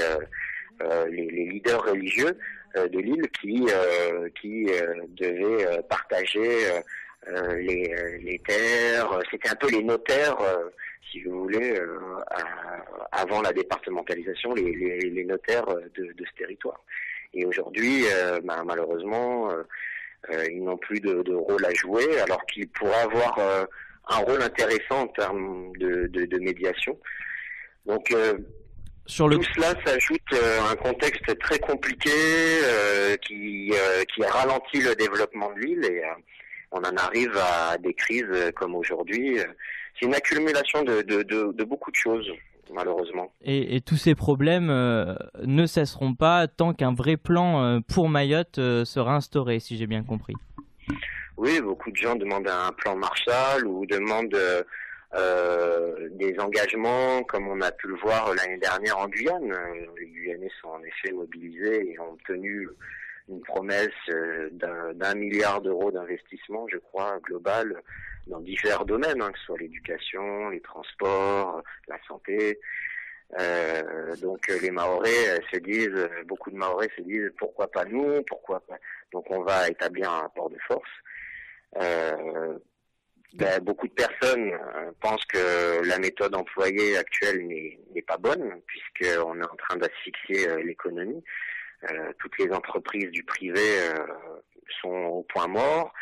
les, les leaders religieux de l'île qui euh, qui euh, devaient euh, partager les, les terres. C'était un peu les notaires, si vous voulez, à- avant la départementalisation, les, les, les notaires de, de ce territoire. Et aujourd'hui, euh, bah, malheureusement, euh, euh, ils n'ont plus de, de rôle à jouer, alors qu'ils pourraient avoir euh, un rôle intéressant en termes de, de, de médiation. Donc euh, Sur le tout cela s'ajoute euh, un contexte très compliqué euh, qui, euh, qui ralentit le développement de l'île et euh, on en arrive à des crises comme aujourd'hui. C'est une accumulation de, de, de, de beaucoup de choses, malheureusement. et, et tous ces problèmes euh, ne cesseront pas tant qu'un vrai plan euh, pour Mayotte euh, sera instauré, si j'ai bien compris. Oui, beaucoup de gens demandent un plan Marshall ou demandent des engagements, comme on a pu le voir l'année dernière en Guyane. Les Guyanais sont en effet mobilisés et ont obtenu une promesse d'un d'un milliard d'euros d'investissement, je crois, global, dans divers domaines, hein, que ce soit l'éducation, les transports, la santé. Euh, donc euh, les Mahorais euh, se disent, euh, beaucoup de Mahorais se disent pourquoi pas nous, pourquoi pas. Donc on va établir un rapport de force. Euh, ben, beaucoup de personnes pensent que la méthode employée actuelle n'est pas bonne puisqu'on est en train d'asphyxier l'économie. Euh, toutes les entreprises du privé sont au point mort.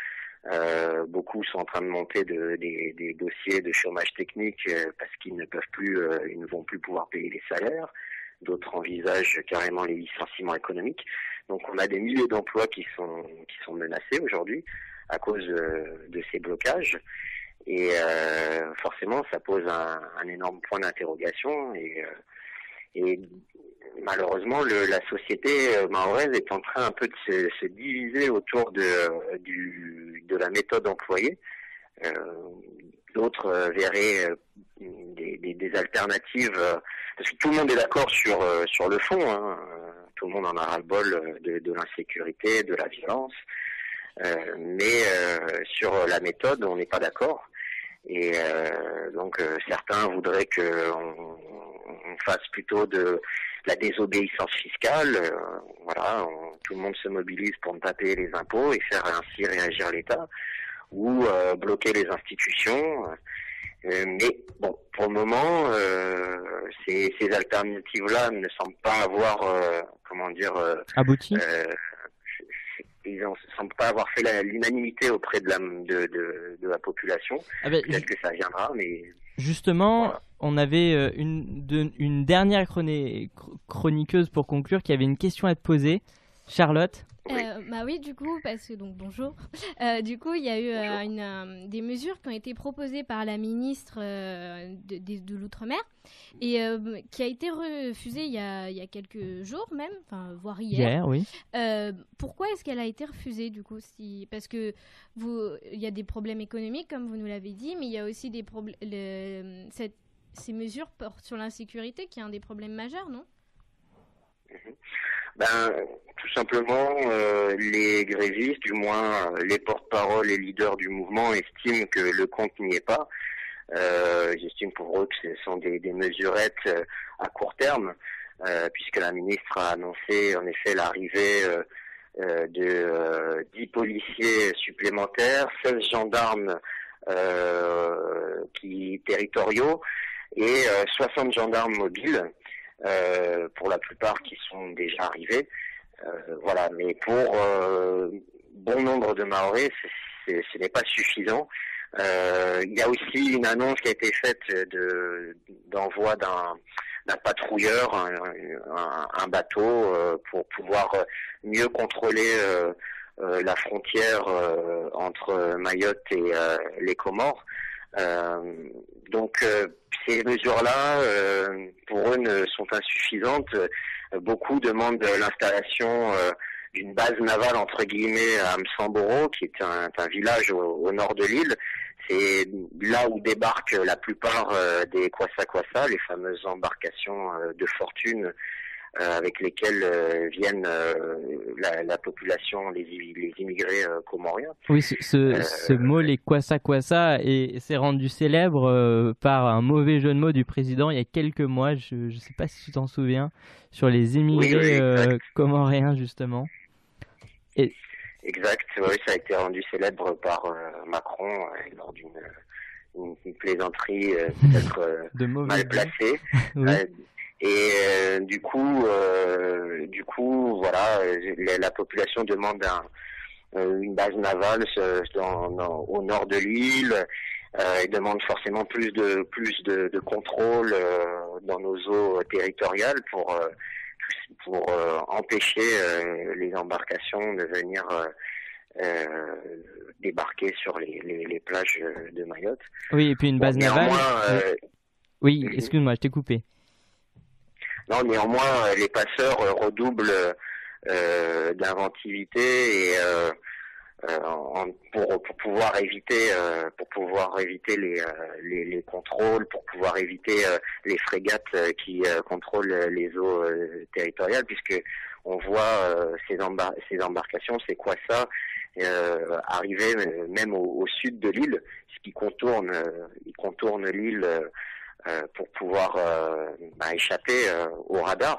Euh, beaucoup sont en train de monter de- des, des dossiers de chômage technique euh, parce qu'ils ne peuvent plus, euh, ils ne vont plus pouvoir payer les salaires. D'autres envisagent carrément les licenciements économiques. Donc on a des milliers d'emplois qui sont qui sont menacés aujourd'hui à cause euh, de ces blocages. Et euh, forcément, ça pose un, un énorme point d'interrogation. Et, euh, et malheureusement, le, la société euh, mahoraise est en train un peu de se, se diviser autour de, euh, du, de la méthode employée. Euh, D'autres euh, verraient des, des, des alternatives, parce que tout le monde est d'accord sur, sur le fond. Hein, tout le monde en a ras-le-bol de, de l'insécurité, de la violence. Euh, mais euh, sur la méthode, on n'est pas d'accord. Et euh, donc euh, certains voudraient que on, on fasse plutôt de la désobéissance fiscale. Euh, voilà, on- tout le monde se mobilise pour ne pas payer les impôts et faire ainsi réagir l'État, ou euh, bloquer les institutions. Euh, mais bon, pour le moment, euh, ces, ces alternatives-là ne semblent pas avoir, euh, comment dire, euh, Abouti? Ils ne semblent pas avoir fait l'unanimité auprès de la, de, de, de la population. Ah ben, Peut-être que ça viendra, mais Justement, Voilà. on avait euh, une, de- une dernière chroniqueuse pour conclure qui avait une question à te poser. Charlotte, Euh, bah oui, du coup, parce que donc bonjour. Euh, du coup, il y a eu euh, une, des mesures qui ont été proposées par la ministre de, de- de l'outre-mer et qui a été refusée il y a, il y a quelques jours même, enfin voire hier. Hier, oui. Pourquoi est-ce qu'elle a été refusée du coup si... Parce que vous, il y a des problèmes économiques comme vous nous l'avez dit, mais il y a aussi des problèmes. Ces mesures portent sur l'insécurité, qui est un des problèmes majeurs, non? Ben, tout simplement, euh, les grévistes, du moins euh, les porte-paroles et leaders du mouvement, estiment que le compte n'y est pas. Euh, J'estime pour eux que ce sont des, des mesurettes euh, à court terme, euh, puisque la ministre a annoncé en effet l'arrivée euh, de euh, 10 policiers supplémentaires, 16 gendarmes qui territoriaux et euh, 60 gendarmes mobiles euh, pour la plupart qui sont déjà arrivés. Euh, voilà, mais pour euh, bon nombre de Maoris, ce n'est pas suffisant. Euh, il y a aussi une annonce qui a été faite de d'envoi d'un d'un patrouilleur, un, un- un bateau pour pouvoir mieux contrôler la frontière entre Mayotte et les Comores. Euh, donc euh, ces mesures-là, euh, pour eux, ne sont insuffisantes. Beaucoup demandent l'installation d'une base navale entre guillemets à Msamboro, qui est un, un village au, au nord de l'île. C'est là où débarquent la plupart des Kwasa Kwasa, les fameuses embarcations de fortune avec lesquelles euh, viennent euh, la, la population, les, les immigrés euh, comoriens. Oui, ce, ce, Euh, ce mot, les kwasa kwasa, et s'est rendu célèbre euh, par un mauvais jeu de mots du président il y a quelques mois. Je ne sais pas si tu t'en souviens, sur les immigrés Oui, oui, euh, comoriens justement. Exact, oui, ça a été rendu célèbre par euh, Macron euh, lors d'une une, une plaisanterie euh, peut-être euh, mal placée. Oui. Et euh, du coup, euh, du coup, voilà, la, la population demande un, euh, une base navale dans- dans- au nord de l'île. Euh, demande forcément plus de plus de, de contrôle euh, dans nos eaux territoriales pour euh, pour empêcher les embarcations de venir débarquer sur les, les, les plages de Mayotte. Oui, et puis une base Bon, navale. Oui, excuse-moi, je t'ai coupé. Non, néanmoins, euh, les passeurs euh, redoublent euh, d'inventivité et euh, euh, pour, pour pouvoir éviter euh, pour pouvoir éviter les, euh, les, les contrôles, pour pouvoir éviter euh, les frégates euh, qui euh, contrôlent euh, les eaux euh, territoriales, puisque on voit euh, ces, embar- ces embarcations, c'est quoi ça euh, arriver euh, même au, au sud de l'île, ce qui contourne, euh, ils contournent l'île euh, euh, pour pouvoir euh, bah, échapper euh, au radar.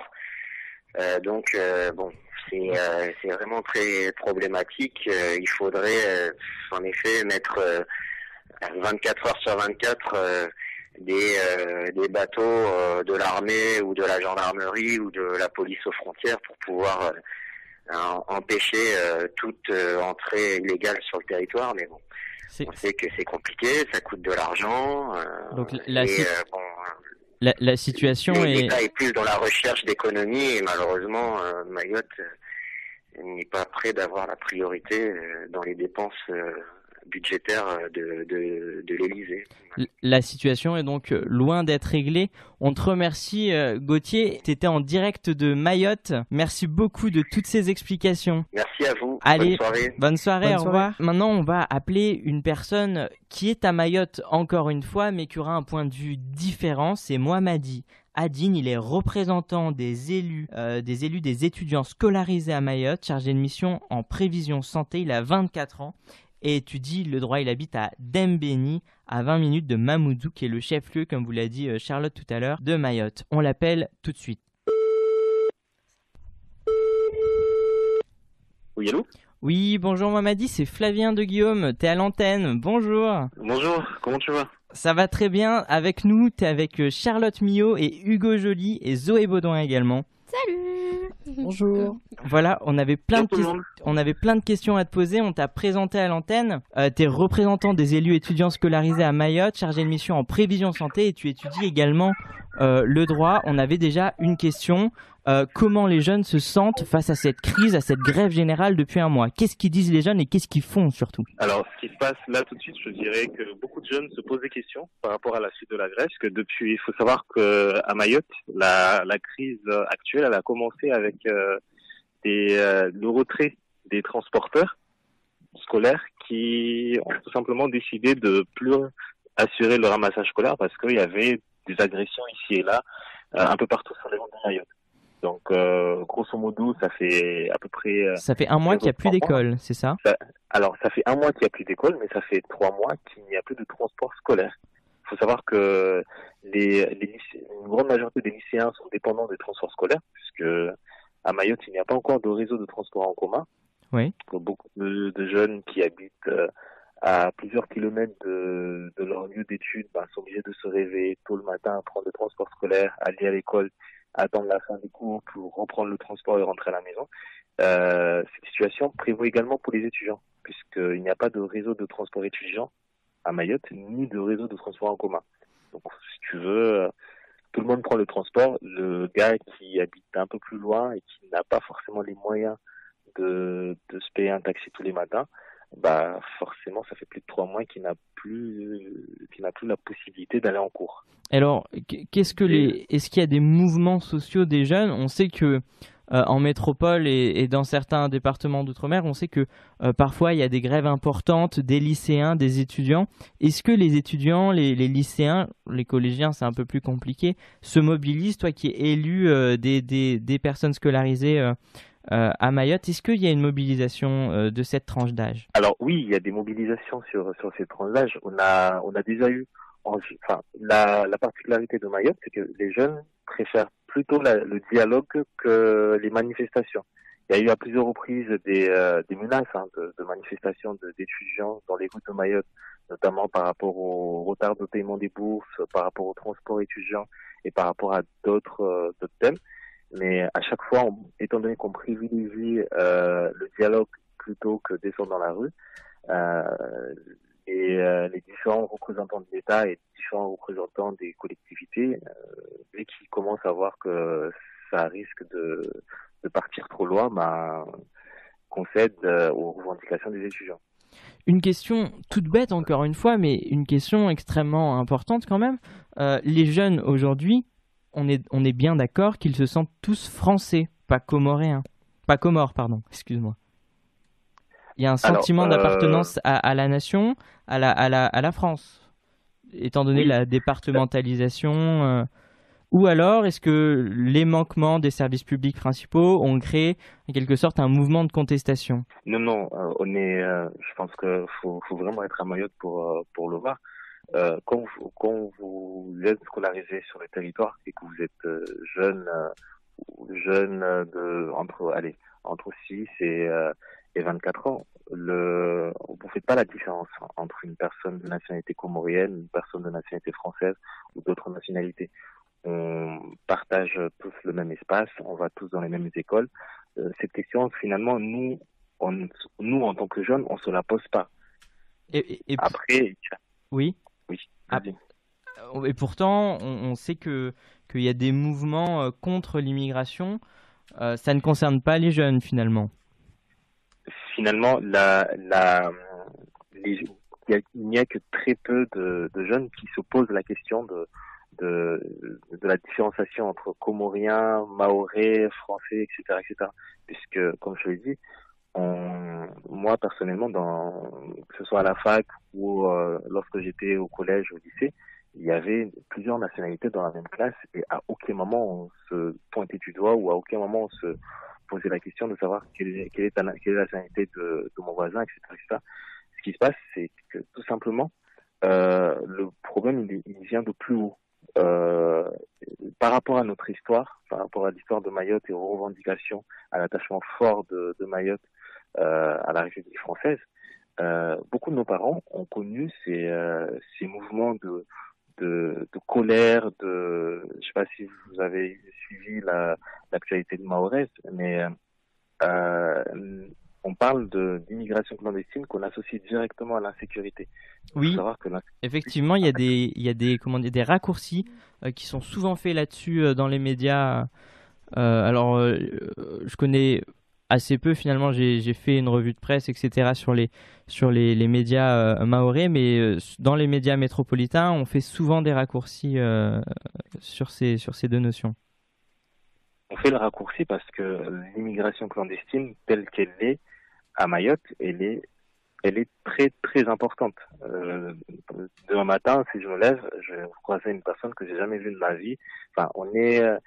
Euh, donc euh, bon, c'est euh, c'est vraiment très problématique. Euh, il faudrait euh, en effet mettre euh, 24 heures sur 24 euh, des euh, des bateaux euh, de l'armée ou de la gendarmerie ou de la police aux frontières pour pouvoir euh, empêcher euh, toute euh, entrée illégale sur le territoire. Mais bon, on sait que c'est compliqué, ça coûte de l'argent. euh, Donc, la et, si- euh, bon, La, la situation est. L'État est plus dans la recherche d'économie et malheureusement, euh, Mayotte n'est pas prêt d'avoir la priorité dans les dépenses budgétaires euh, de, de, de l'Élysée. La situation est donc euh, loin d'être réglée. On te remercie, euh, Gauthier. Tu étais en direct de Mayotte. Merci beaucoup de toutes ces explications. Merci à vous. Allez. Bonne soirée. Bonne soirée, Bonne au soirée. revoir. Maintenant, on va appeler une personne qui est à Mayotte encore une fois, mais qui aura un point de vue différent. C'est Mohamadi. Adine, il est représentant des élus, euh, des élus des étudiants scolarisés à Mayotte, chargé de mission en prévision santé. Il a 24 ans et étudie le droit. Il habite à Dembéni, à 20 minutes de Mamoudzou, qui est le chef-lieu, comme vous l'a dit euh, Charlotte tout à l'heure, de Mayotte. On l'appelle tout de suite. Oui, allô? Oui, bonjour Mohamadi, c'est Flavien de Guillaume. T'es à l'antenne. Bonjour. Bonjour, comment tu vas? Ça va très bien. Avec nous, t'es avec euh, Charlotte Millot et Hugo Joly et Zoé Baudouin également. Salut Bonjour. Voilà, on avait plein de, Bonjour tout le ques- monde. on avait plein de questions à te poser. On t'a présenté à l'antenne. Euh, t'es représentant des élus étudiants scolarisés à Mayotte, chargé de mission en prévision santé et tu étudies également euh, le droit, on avait déjà une question. Euh, comment les jeunes se sentent face à cette crise, à cette grève générale depuis un mois? Qu'est-ce qu'ils disent les jeunes et qu'est-ce qu'ils font surtout? Alors, ce qui se passe là tout de suite, je dirais que beaucoup de jeunes se posent des questions par rapport à la suite de la grève. Parce que depuis, il faut savoir que à Mayotte, la, la crise actuelle, elle a commencé avec euh, des, euh, le retrait des transporteurs scolaires qui ont tout simplement décidé de plus assurer le ramassage scolaire parce qu'il y avait des agressions ici et là euh, un peu partout sur les routes de Mayotte. Donc, euh, grosso modo, ça fait à peu près. Euh, ça fait un mois qu'il n'y a plus d'école, c'est ça, Alors, ça fait un mois qu'il n'y a plus d'école, mais ça fait trois mois qu'il n'y a plus de transport scolaire. Il faut savoir que les, les une grande majorité des lycéens sont dépendants des transports scolaires, puisque à Mayotte, il n'y a pas encore de réseau de transport en commun. Oui. beaucoup de, jeunes qui habitent à plusieurs kilomètres de, de leur lieu d'études bah, sont obligés de se réveiller tôt le matin, prendre le transport scolaire, aller à l'école, attendre la fin des cours pour reprendre le transport et rentrer à la maison. Euh, cette situation prévaut également pour les étudiants, puisqu'il n'y a pas de réseau de transport étudiant à Mayotte, ni de réseau de transport en commun. Donc, si tu veux, tout le monde prend le transport. Le gars qui habite un peu plus loin et qui n'a pas forcément les moyens de, de se payer un taxi tous les matins, bah forcément ça fait plus de trois mois qu'il n'a plus qu'il n'a plus la possibilité d'aller en cours. Alors qu'est-ce que les est-ce qu'il y a des mouvements sociaux des jeunes? On sait que euh, en métropole et, dans certains départements d'outre-mer, on sait que euh, parfois il y a des grèves importantes des lycéens, des étudiants. Est-ce que les étudiants, les, lycéens, les collégiens, c'est un peu plus compliqué, se mobilisent? Toi qui es élu euh, des, des, des, personnes scolarisées euh, à Mayotte. Est-ce qu'il y a une mobilisation euh, de cette tranche d'âge? Alors oui, il y a des mobilisations sur sur cette tranche d'âge. On a on a déjà eu, enfin la, la particularité de Mayotte, c'est que les jeunes préfèrent plutôt le dialogue que les manifestations. Il y a eu à plusieurs reprises des, euh, des menaces hein, de, de, manifestations d'étudiants dans les routes de Mayotte, notamment par rapport au retard de paiement des bourses, par rapport au transport étudiant et par rapport à d'autres d'autres thèmes. Mais à chaque fois, étant donné qu'on privilégie euh, le dialogue plutôt que descendre dans la rue, euh, euh, les différents représentants de l'État et différents représentants des collectivités, dès qu'ils commencent à voir que ça risque de, partir trop loin, bah, concèdent aux revendications des étudiants. Une question toute bête encore une fois, mais une question extrêmement importante quand même. Les jeunes aujourd'hui on est, on est bien d'accord qu'ils se sentent tous français, pas comoréens. Pas comores, pardon, excuse-moi. Il y a un sentiment euh, d'appartenance à, la nation, à la, à la, à la France, étant donné la départementalisation. Euh, ou alors, est-ce que les manquements des services publics principaux ont créé, en quelque sorte, un mouvement de contestation? Non, non, euh, on est, je pense qu'il faut, faut, vraiment être à Mayotte pour, pour le voir. Euh, quand, vous, quand vous êtes scolarisé sur le territoire et que vous êtes euh, jeune, euh, jeune de entre allez entre 6 et, et 24 ans, le, vous ne faites pas la différence entre une personne de nationalité comorienne, une personne de nationalité française ou d'autres nationalités. On partage tous le même espace, on va tous dans les mêmes écoles. cette question, finalement, nous, on, nous en tant que jeunes, on se la pose pas. Et, et, Après, oui. Ah, euh, et pourtant, on, sait que qu'il y a des mouvements euh, contre l'immigration. Euh, ça ne concerne pas les jeunes finalement. Finalement, la, la, il n'y a, que très peu de, jeunes qui se posent la question de, de, de la différenciation entre comoriens, maorais, français, etc., etc. Puisque, comme je l'ai dit, on, moi personnellement, dans, que ce soit à la fac ou euh, lorsque j'étais au collège, au lycée, il y avait plusieurs nationalités dans la même classe et à aucun moment on se pointait du doigt ou à aucun moment on se posait la question de savoir quelle est, quelle est, la, quelle est la nationalité de, de, mon voisin, etc., etc. Ce qui se passe, c'est que tout simplement, euh, le problème, il, il, vient de plus haut. Euh, par rapport à notre histoire, par rapport à l'histoire de Mayotte et aux revendications, à l'attachement fort de, de Mayotte euh, à la République française, euh, beaucoup de nos parents ont connu ces, euh, ces mouvements de, de, de, colère, de, je sais pas si vous avez suivi l'actualité de Maorès, mais euh, on parle d'immigration clandestine qu'on associe directement à l'insécurité. Oui, effectivement, il y a des, il y a des, comment dire, des raccourcis euh, qui sont souvent faits là-dessus euh, dans les médias. Euh, alors, je connais assez peu finalement. J'ai fait une revue de presse, etc. sur les, sur les, médias maorais, mais dans les médias métropolitains, on fait souvent des raccourcis sur, ces, sur ces deux notions. On fait le raccourci parce que l'immigration clandestine, telle qu'elle est, à Mayotte, elle est, elle est très très importante. Euh, demain matin, si je me lève, je croiser une personne que j'ai jamais vue de ma vie. Enfin, on est euh,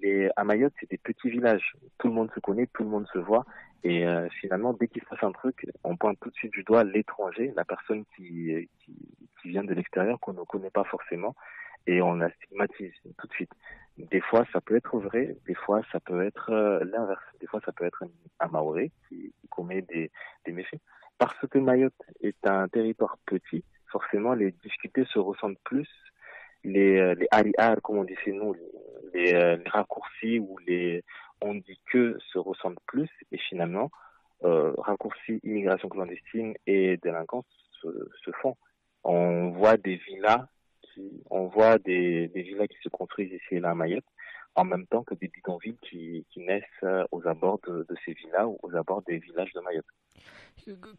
les, à Mayotte, c'est des petits villages. Tout le monde se connaît, tout le monde se voit. Et euh, finalement, dès qu'il se passe un truc, on pointe tout de suite du doigt l'étranger, la personne qui, qui, qui vient de l'extérieur, qu'on ne connaît pas forcément, et on la stigmatise tout de suite. Des fois, ça peut être vrai, des fois, ça peut être euh, l'inverse. Des fois, ça peut être un Maoré qui, qui commet des, des, méfaits. Parce que Mayotte est un territoire petit, forcément, les difficultés se ressentent plus. Les, euh, les comme on dit chez nous, les, euh, les, raccourcis ou les on dit que se ressentent plus. Et finalement, euh, raccourcis, immigration clandestine et délinquance se, se font. On voit des villas on voit des, villas qui se construisent ici et là à Mayotte, en même temps que des bidonvilles qui, qui naissent euh, aux abords de, ces villas ou aux abords des villages de Mayotte.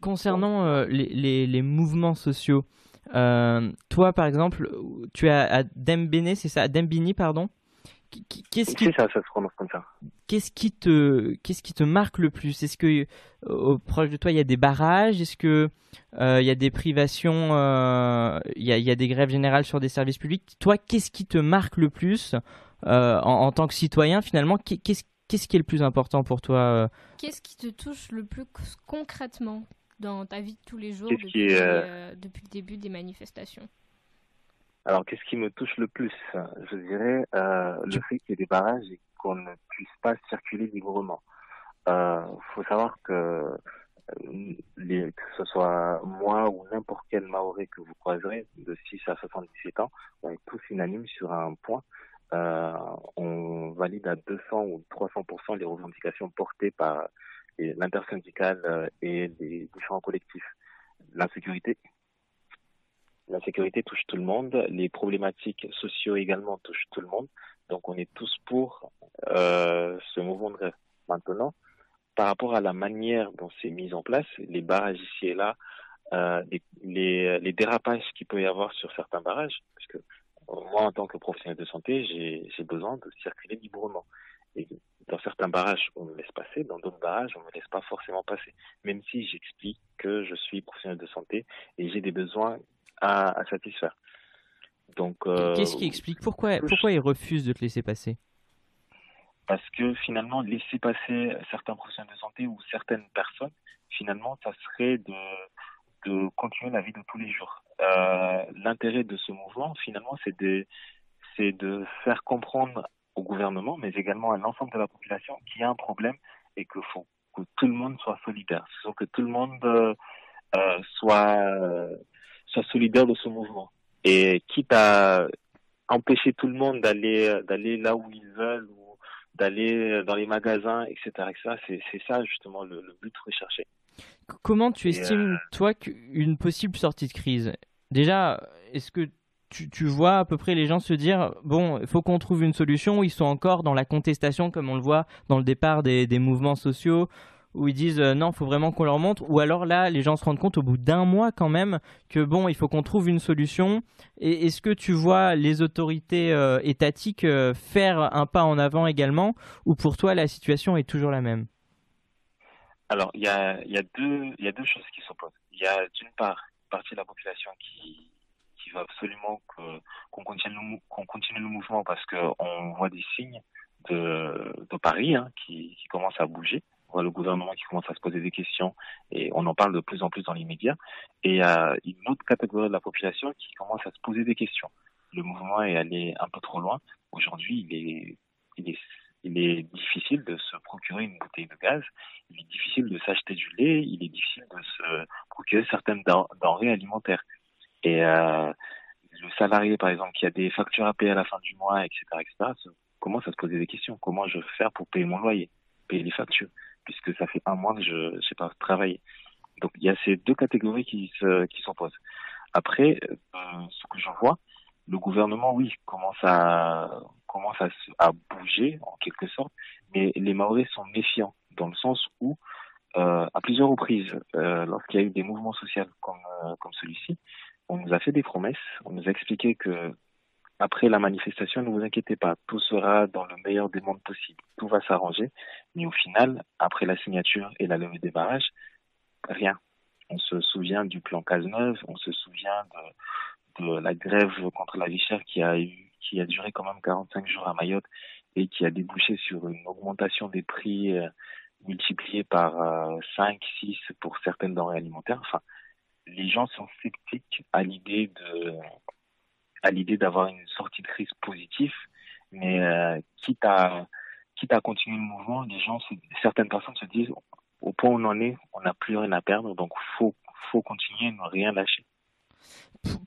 Concernant euh, les, mouvements sociaux, toi par exemple, tu es à Dembéné, c'est ça, à Dembini, pardon. Qu'est-ce qui, ça, Qu'est-ce qui te, qu'est-ce qui te marque le plus? Est-ce que au proche de toi il y a des barrages? Est-ce que euh, il y a des privations euh, Il y, a, y, a, des grèves générales sur des services publics? Toi, qu'est-ce qui te marque le plus euh, en, en, tant que citoyen finalement? Qu'est-ce Qu'est-ce qui est le plus important pour toi Qu'est-ce qui te touche le plus concrètement? Dans ta vie de tous les jours depuis, depuis le début des manifestations alors, qu'est-ce qui me touche le plus? Je dirais euh, le fait qu'il y ait des barrages et qu'on ne puisse pas circuler librement. Il euh, faut savoir que, euh, les, que ce soit moi ou n'importe quel Maoré que vous croiserez de 6 à 77 ans, on est tous unanimes sur un point. Euh, on valide à 200 ou 300% les revendications portées par l'intersyndicale euh, et les différents collectifs. L'insécurité la sécurité touche tout le monde, les problématiques sociaux également touchent tout le monde. Donc on est tous pour euh, ce mouvement de grève. Maintenant, par rapport à la manière dont c'est mis en place, les barrages ici et là, euh, les, les, dérapages qu'il peut y avoir sur certains barrages, parce que moi en tant que professionnel de santé, j'ai besoin de circuler librement. Et dans certains barrages, on me laisse passer, dans d'autres barrages, on me laisse pas forcément passer. Même si j'explique que je suis professionnel de santé et j'ai des besoins à, satisfaire. Donc, euh, qu'est-ce qui explique pourquoi pourquoi ils refusent de te laisser passer? Parce que finalement, laisser passer certains professionnels de santé ou certaines personnes, finalement, ça serait de de continuer la vie de tous les jours. Euh, L'intérêt de ce mouvement, finalement, c'est de c'est de faire comprendre au gouvernement, mais également à l'ensemble de la population, qu'il y a un problème et qu'il faut que tout le monde soit solidaire, que tout le monde euh, soit soit solidaire de ce mouvement. Et quitte à empêcher tout le monde d'aller d'aller là où ils veulent ou d'aller dans les magasins, etc. etc. C'est ça justement le, but recherché. Comment tu estimes, euh, toi, qu'une possible sortie de crise? Déjà, est-ce que tu, vois à peu près les gens se dire bon, il faut qu'on trouve une solution ils sont encore dans la contestation comme on le voit dans le départ des, des mouvements sociaux où ils disent euh, non, il faut vraiment qu'on leur montre, ou alors là, les gens se rendent compte au bout d'un mois quand même que bon, il faut qu'on trouve une solution. Et est-ce que tu vois les autorités euh, étatiques euh, faire un pas en avant également, ou pour toi la situation est toujours la même? Alors, il y a, y, a y a deux choses qui s'opposent. Il y a d'une part une partie de la population qui absolument qu'on continue, le mouvement parce qu'on voit des signes de, Paris hein, qui, qui commencent à bouger voit le gouvernement qui commence à se poser des questions et on en parle de plus en plus dans les médias. Et il y a une autre catégorie de la population qui commence à se poser des questions. Le mouvement est allé un peu trop loin. Aujourd'hui, il est difficile de se procurer une bouteille de gaz. Il est difficile de s'acheter du lait. Il est difficile de se procurer certaines denrées alimentaires. Et euh, le salarié, par exemple, qui a des factures à payer à la fin du mois, etc., etc., commence à se poser des questions? Comment je vais faire pour payer mon loyer payer les factures, puisque ça fait un mois que je n'ai pas travaillé. Donc il y a ces deux catégories qui se qui s'opposent. Après, euh, ce que je vois, le gouvernement, oui, commence à commence à, à bouger en quelque sorte, mais les Maoris sont méfiants dans le sens où euh, à plusieurs reprises, euh, lorsqu'il y a eu des mouvements sociaux comme euh, comme celui-ci, on nous a fait des promesses, on nous a expliqué que après la manifestation, ne vous inquiétez pas, tout sera dans le meilleur des mondes possible, tout va s'arranger. Mais au final, après la signature et la levée des barrages, rien. On se souvient du plan Cazeneuve, on se souvient de, la grève contre la vie chère qui a eu, qui a duré quand même 45 jours à Mayotte et qui a débouché sur une augmentation des prix euh, multipliée par euh, 5, 6 pour certaines denrées alimentaires. Enfin, les gens sont sceptiques à l'idée de à l'idée d'avoir une sortie de crise positive, mais euh, quitte à quitte à continuer le mouvement, les gens, certaines personnes se disent au point où on en est, on n'a plus rien à perdre, donc faut faut continuer, ne rien lâcher.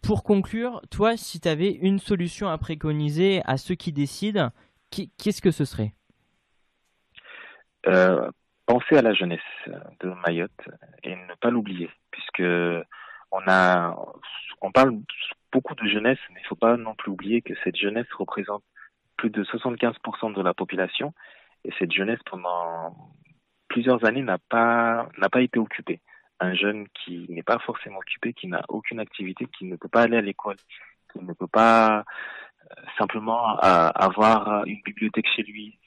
Pour conclure, toi, si tu avais une solution à préconiser à ceux qui décident, qu'est-ce que ce serait? Euh, Penser à la jeunesse de Mayotte et ne pas l'oublier, puisque on a, on parle beaucoup de jeunesse, mais il ne faut pas non plus oublier que cette jeunesse représente plus de 75% de la population et cette jeunesse pendant plusieurs années n'a pas n'a pas été occupée. Un jeune qui n'est pas forcément occupé, qui n'a aucune activité, qui ne peut pas aller à l'école, qui ne peut pas euh, simplement euh, avoir une bibliothèque chez lui,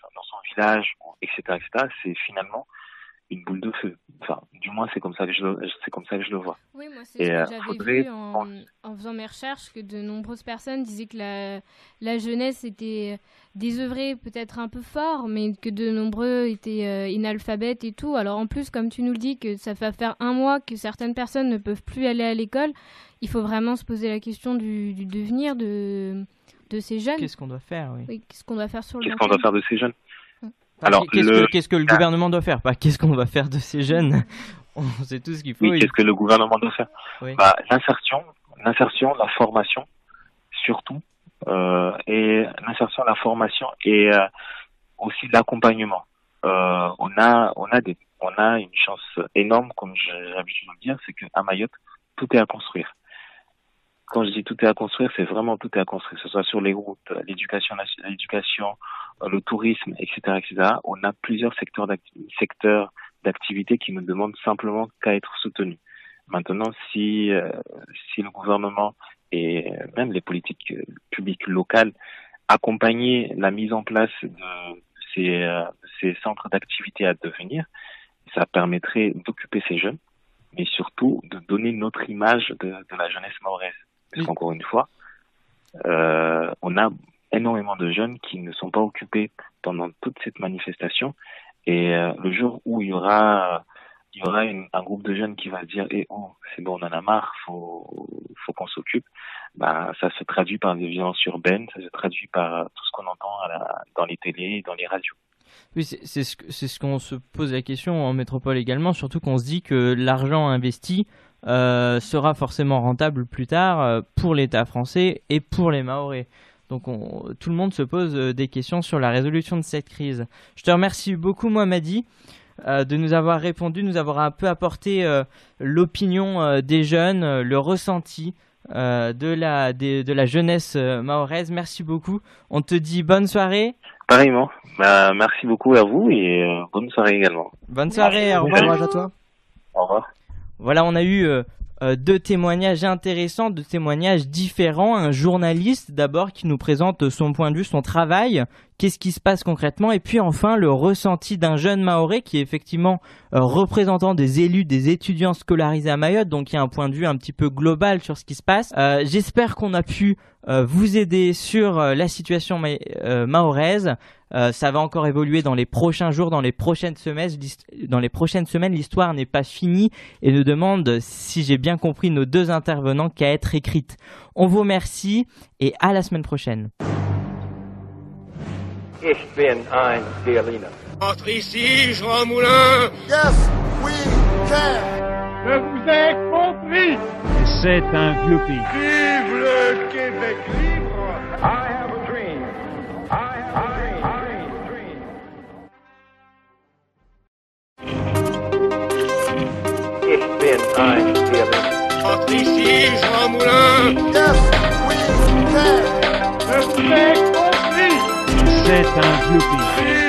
village, etc., etc. C'est finalement une boule de feu. Enfin, du moins, c'est comme ça que je, c'est comme ça que je le vois. Oui, moi, c'est ce que euh, j'avais vu en, en, faisant mes recherches, que de nombreuses personnes disaient que la, la jeunesse était désœuvrée, peut-être un peu fort, mais que de nombreux étaient euh, inalphabètes et tout. Alors, en plus, comme tu nous le dis, que ça fait faire un mois que certaines personnes ne peuvent plus aller à l'école, il faut vraiment se poser la question du, du devenir de, de ces jeunes. Qu'est-ce qu'on doit faire, oui. oui Qu'est-ce qu'on doit faire sur le Qu'est-ce qu'on doit faire de ces jeunes? Alors, qu'est-ce, le... que, qu'est-ce que le gouvernement doit faire? Pas qu'est-ce qu'on va faire de ces jeunes? On sait tout ce qu'il faut. Oui, qu'est-ce que le gouvernement doit faire? Oui. bah, L'insertion, l'insertion, la formation, surtout, euh, et l'insertion, la formation et euh, aussi l'accompagnement. Euh, on a, on a des, on a une chance énorme, comme j'ai l'habitude de le dire, c'est qu'à Mayotte, tout est à construire. Quand je dis tout est à construire, c'est vraiment tout est à construire, que ce soit sur les routes, l'éducation, l'éducation, le tourisme, etc., etc. On a plusieurs secteurs d'activité qui ne demandent simplement qu'à être soutenus. Maintenant, si euh, si le gouvernement et même les politiques publiques locales accompagnaient la mise en place de ces, euh, ces centres d'activité à devenir, ça permettrait d'occuper ces jeunes, mais surtout de donner notre image de, de la jeunesse mahoraise. Parce qu'encore une fois, euh, on a énormément de jeunes qui ne sont pas occupés pendant toute cette manifestation. Et euh, le jour où il y aura, il y aura une, un groupe de jeunes qui va dire "Eh oh, c'est bon, on en a marre, faut, faut qu'on s'occupe." Bah, ça se traduit par des violences urbaines, ça se traduit par tout ce qu'on entend à la, dans les télés, et dans les radios. Oui, c'est ce, ce qu'on se pose la question en métropole également, surtout qu'on se dit que l'argent investi euh, sera forcément rentable plus tard euh, pour l'État français et pour les Maoris. Donc on, tout le monde se pose euh, des questions sur la résolution de cette crise. Je te remercie beaucoup Mohamedi euh, de nous avoir répondu, nous avoir un peu apporté euh, l'opinion euh, des jeunes, le ressenti de, la, de, de la jeunesse mahoraise. Merci beaucoup. On te dit bonne soirée. Pareillement. Bah, merci beaucoup à vous et bonne soirée également. Bonne soirée. Au revoir à toi. Au revoir. Voilà, on a eu euh, deux témoignages intéressants, deux témoignages différents. Un journaliste d'abord qui nous présente son point de vue, son travail, qu'est-ce qui se passe concrètement, et puis enfin le ressenti d'un jeune Maoré qui est effectivement euh, représentant des élus, des étudiants scolarisés à Mayotte, donc il y a un point de vue un petit peu global sur ce qui se passe. Euh, J'espère qu'on a pu euh, vous aider sur la situation ma mahoraise. ça va encore évoluer dans les prochains jours, dans les prochaines semaines. Dans les prochaines semaines, l'histoire n'est pas finie et nous demande, si j'ai bien compris, nos deux intervenants qu'à être écrite. On vous remercie et à la semaine prochaine. Ich bin ein Berliner. Entre ici, Jean Moulin. Yes, we can. Je vous ai compris. C'est un vieux pays. Vive le Québec libre. I have a dream. I have a dream. Entre ici, Jean Moulin. Yes, we can. Je vous ai compris. Satan Yuppie.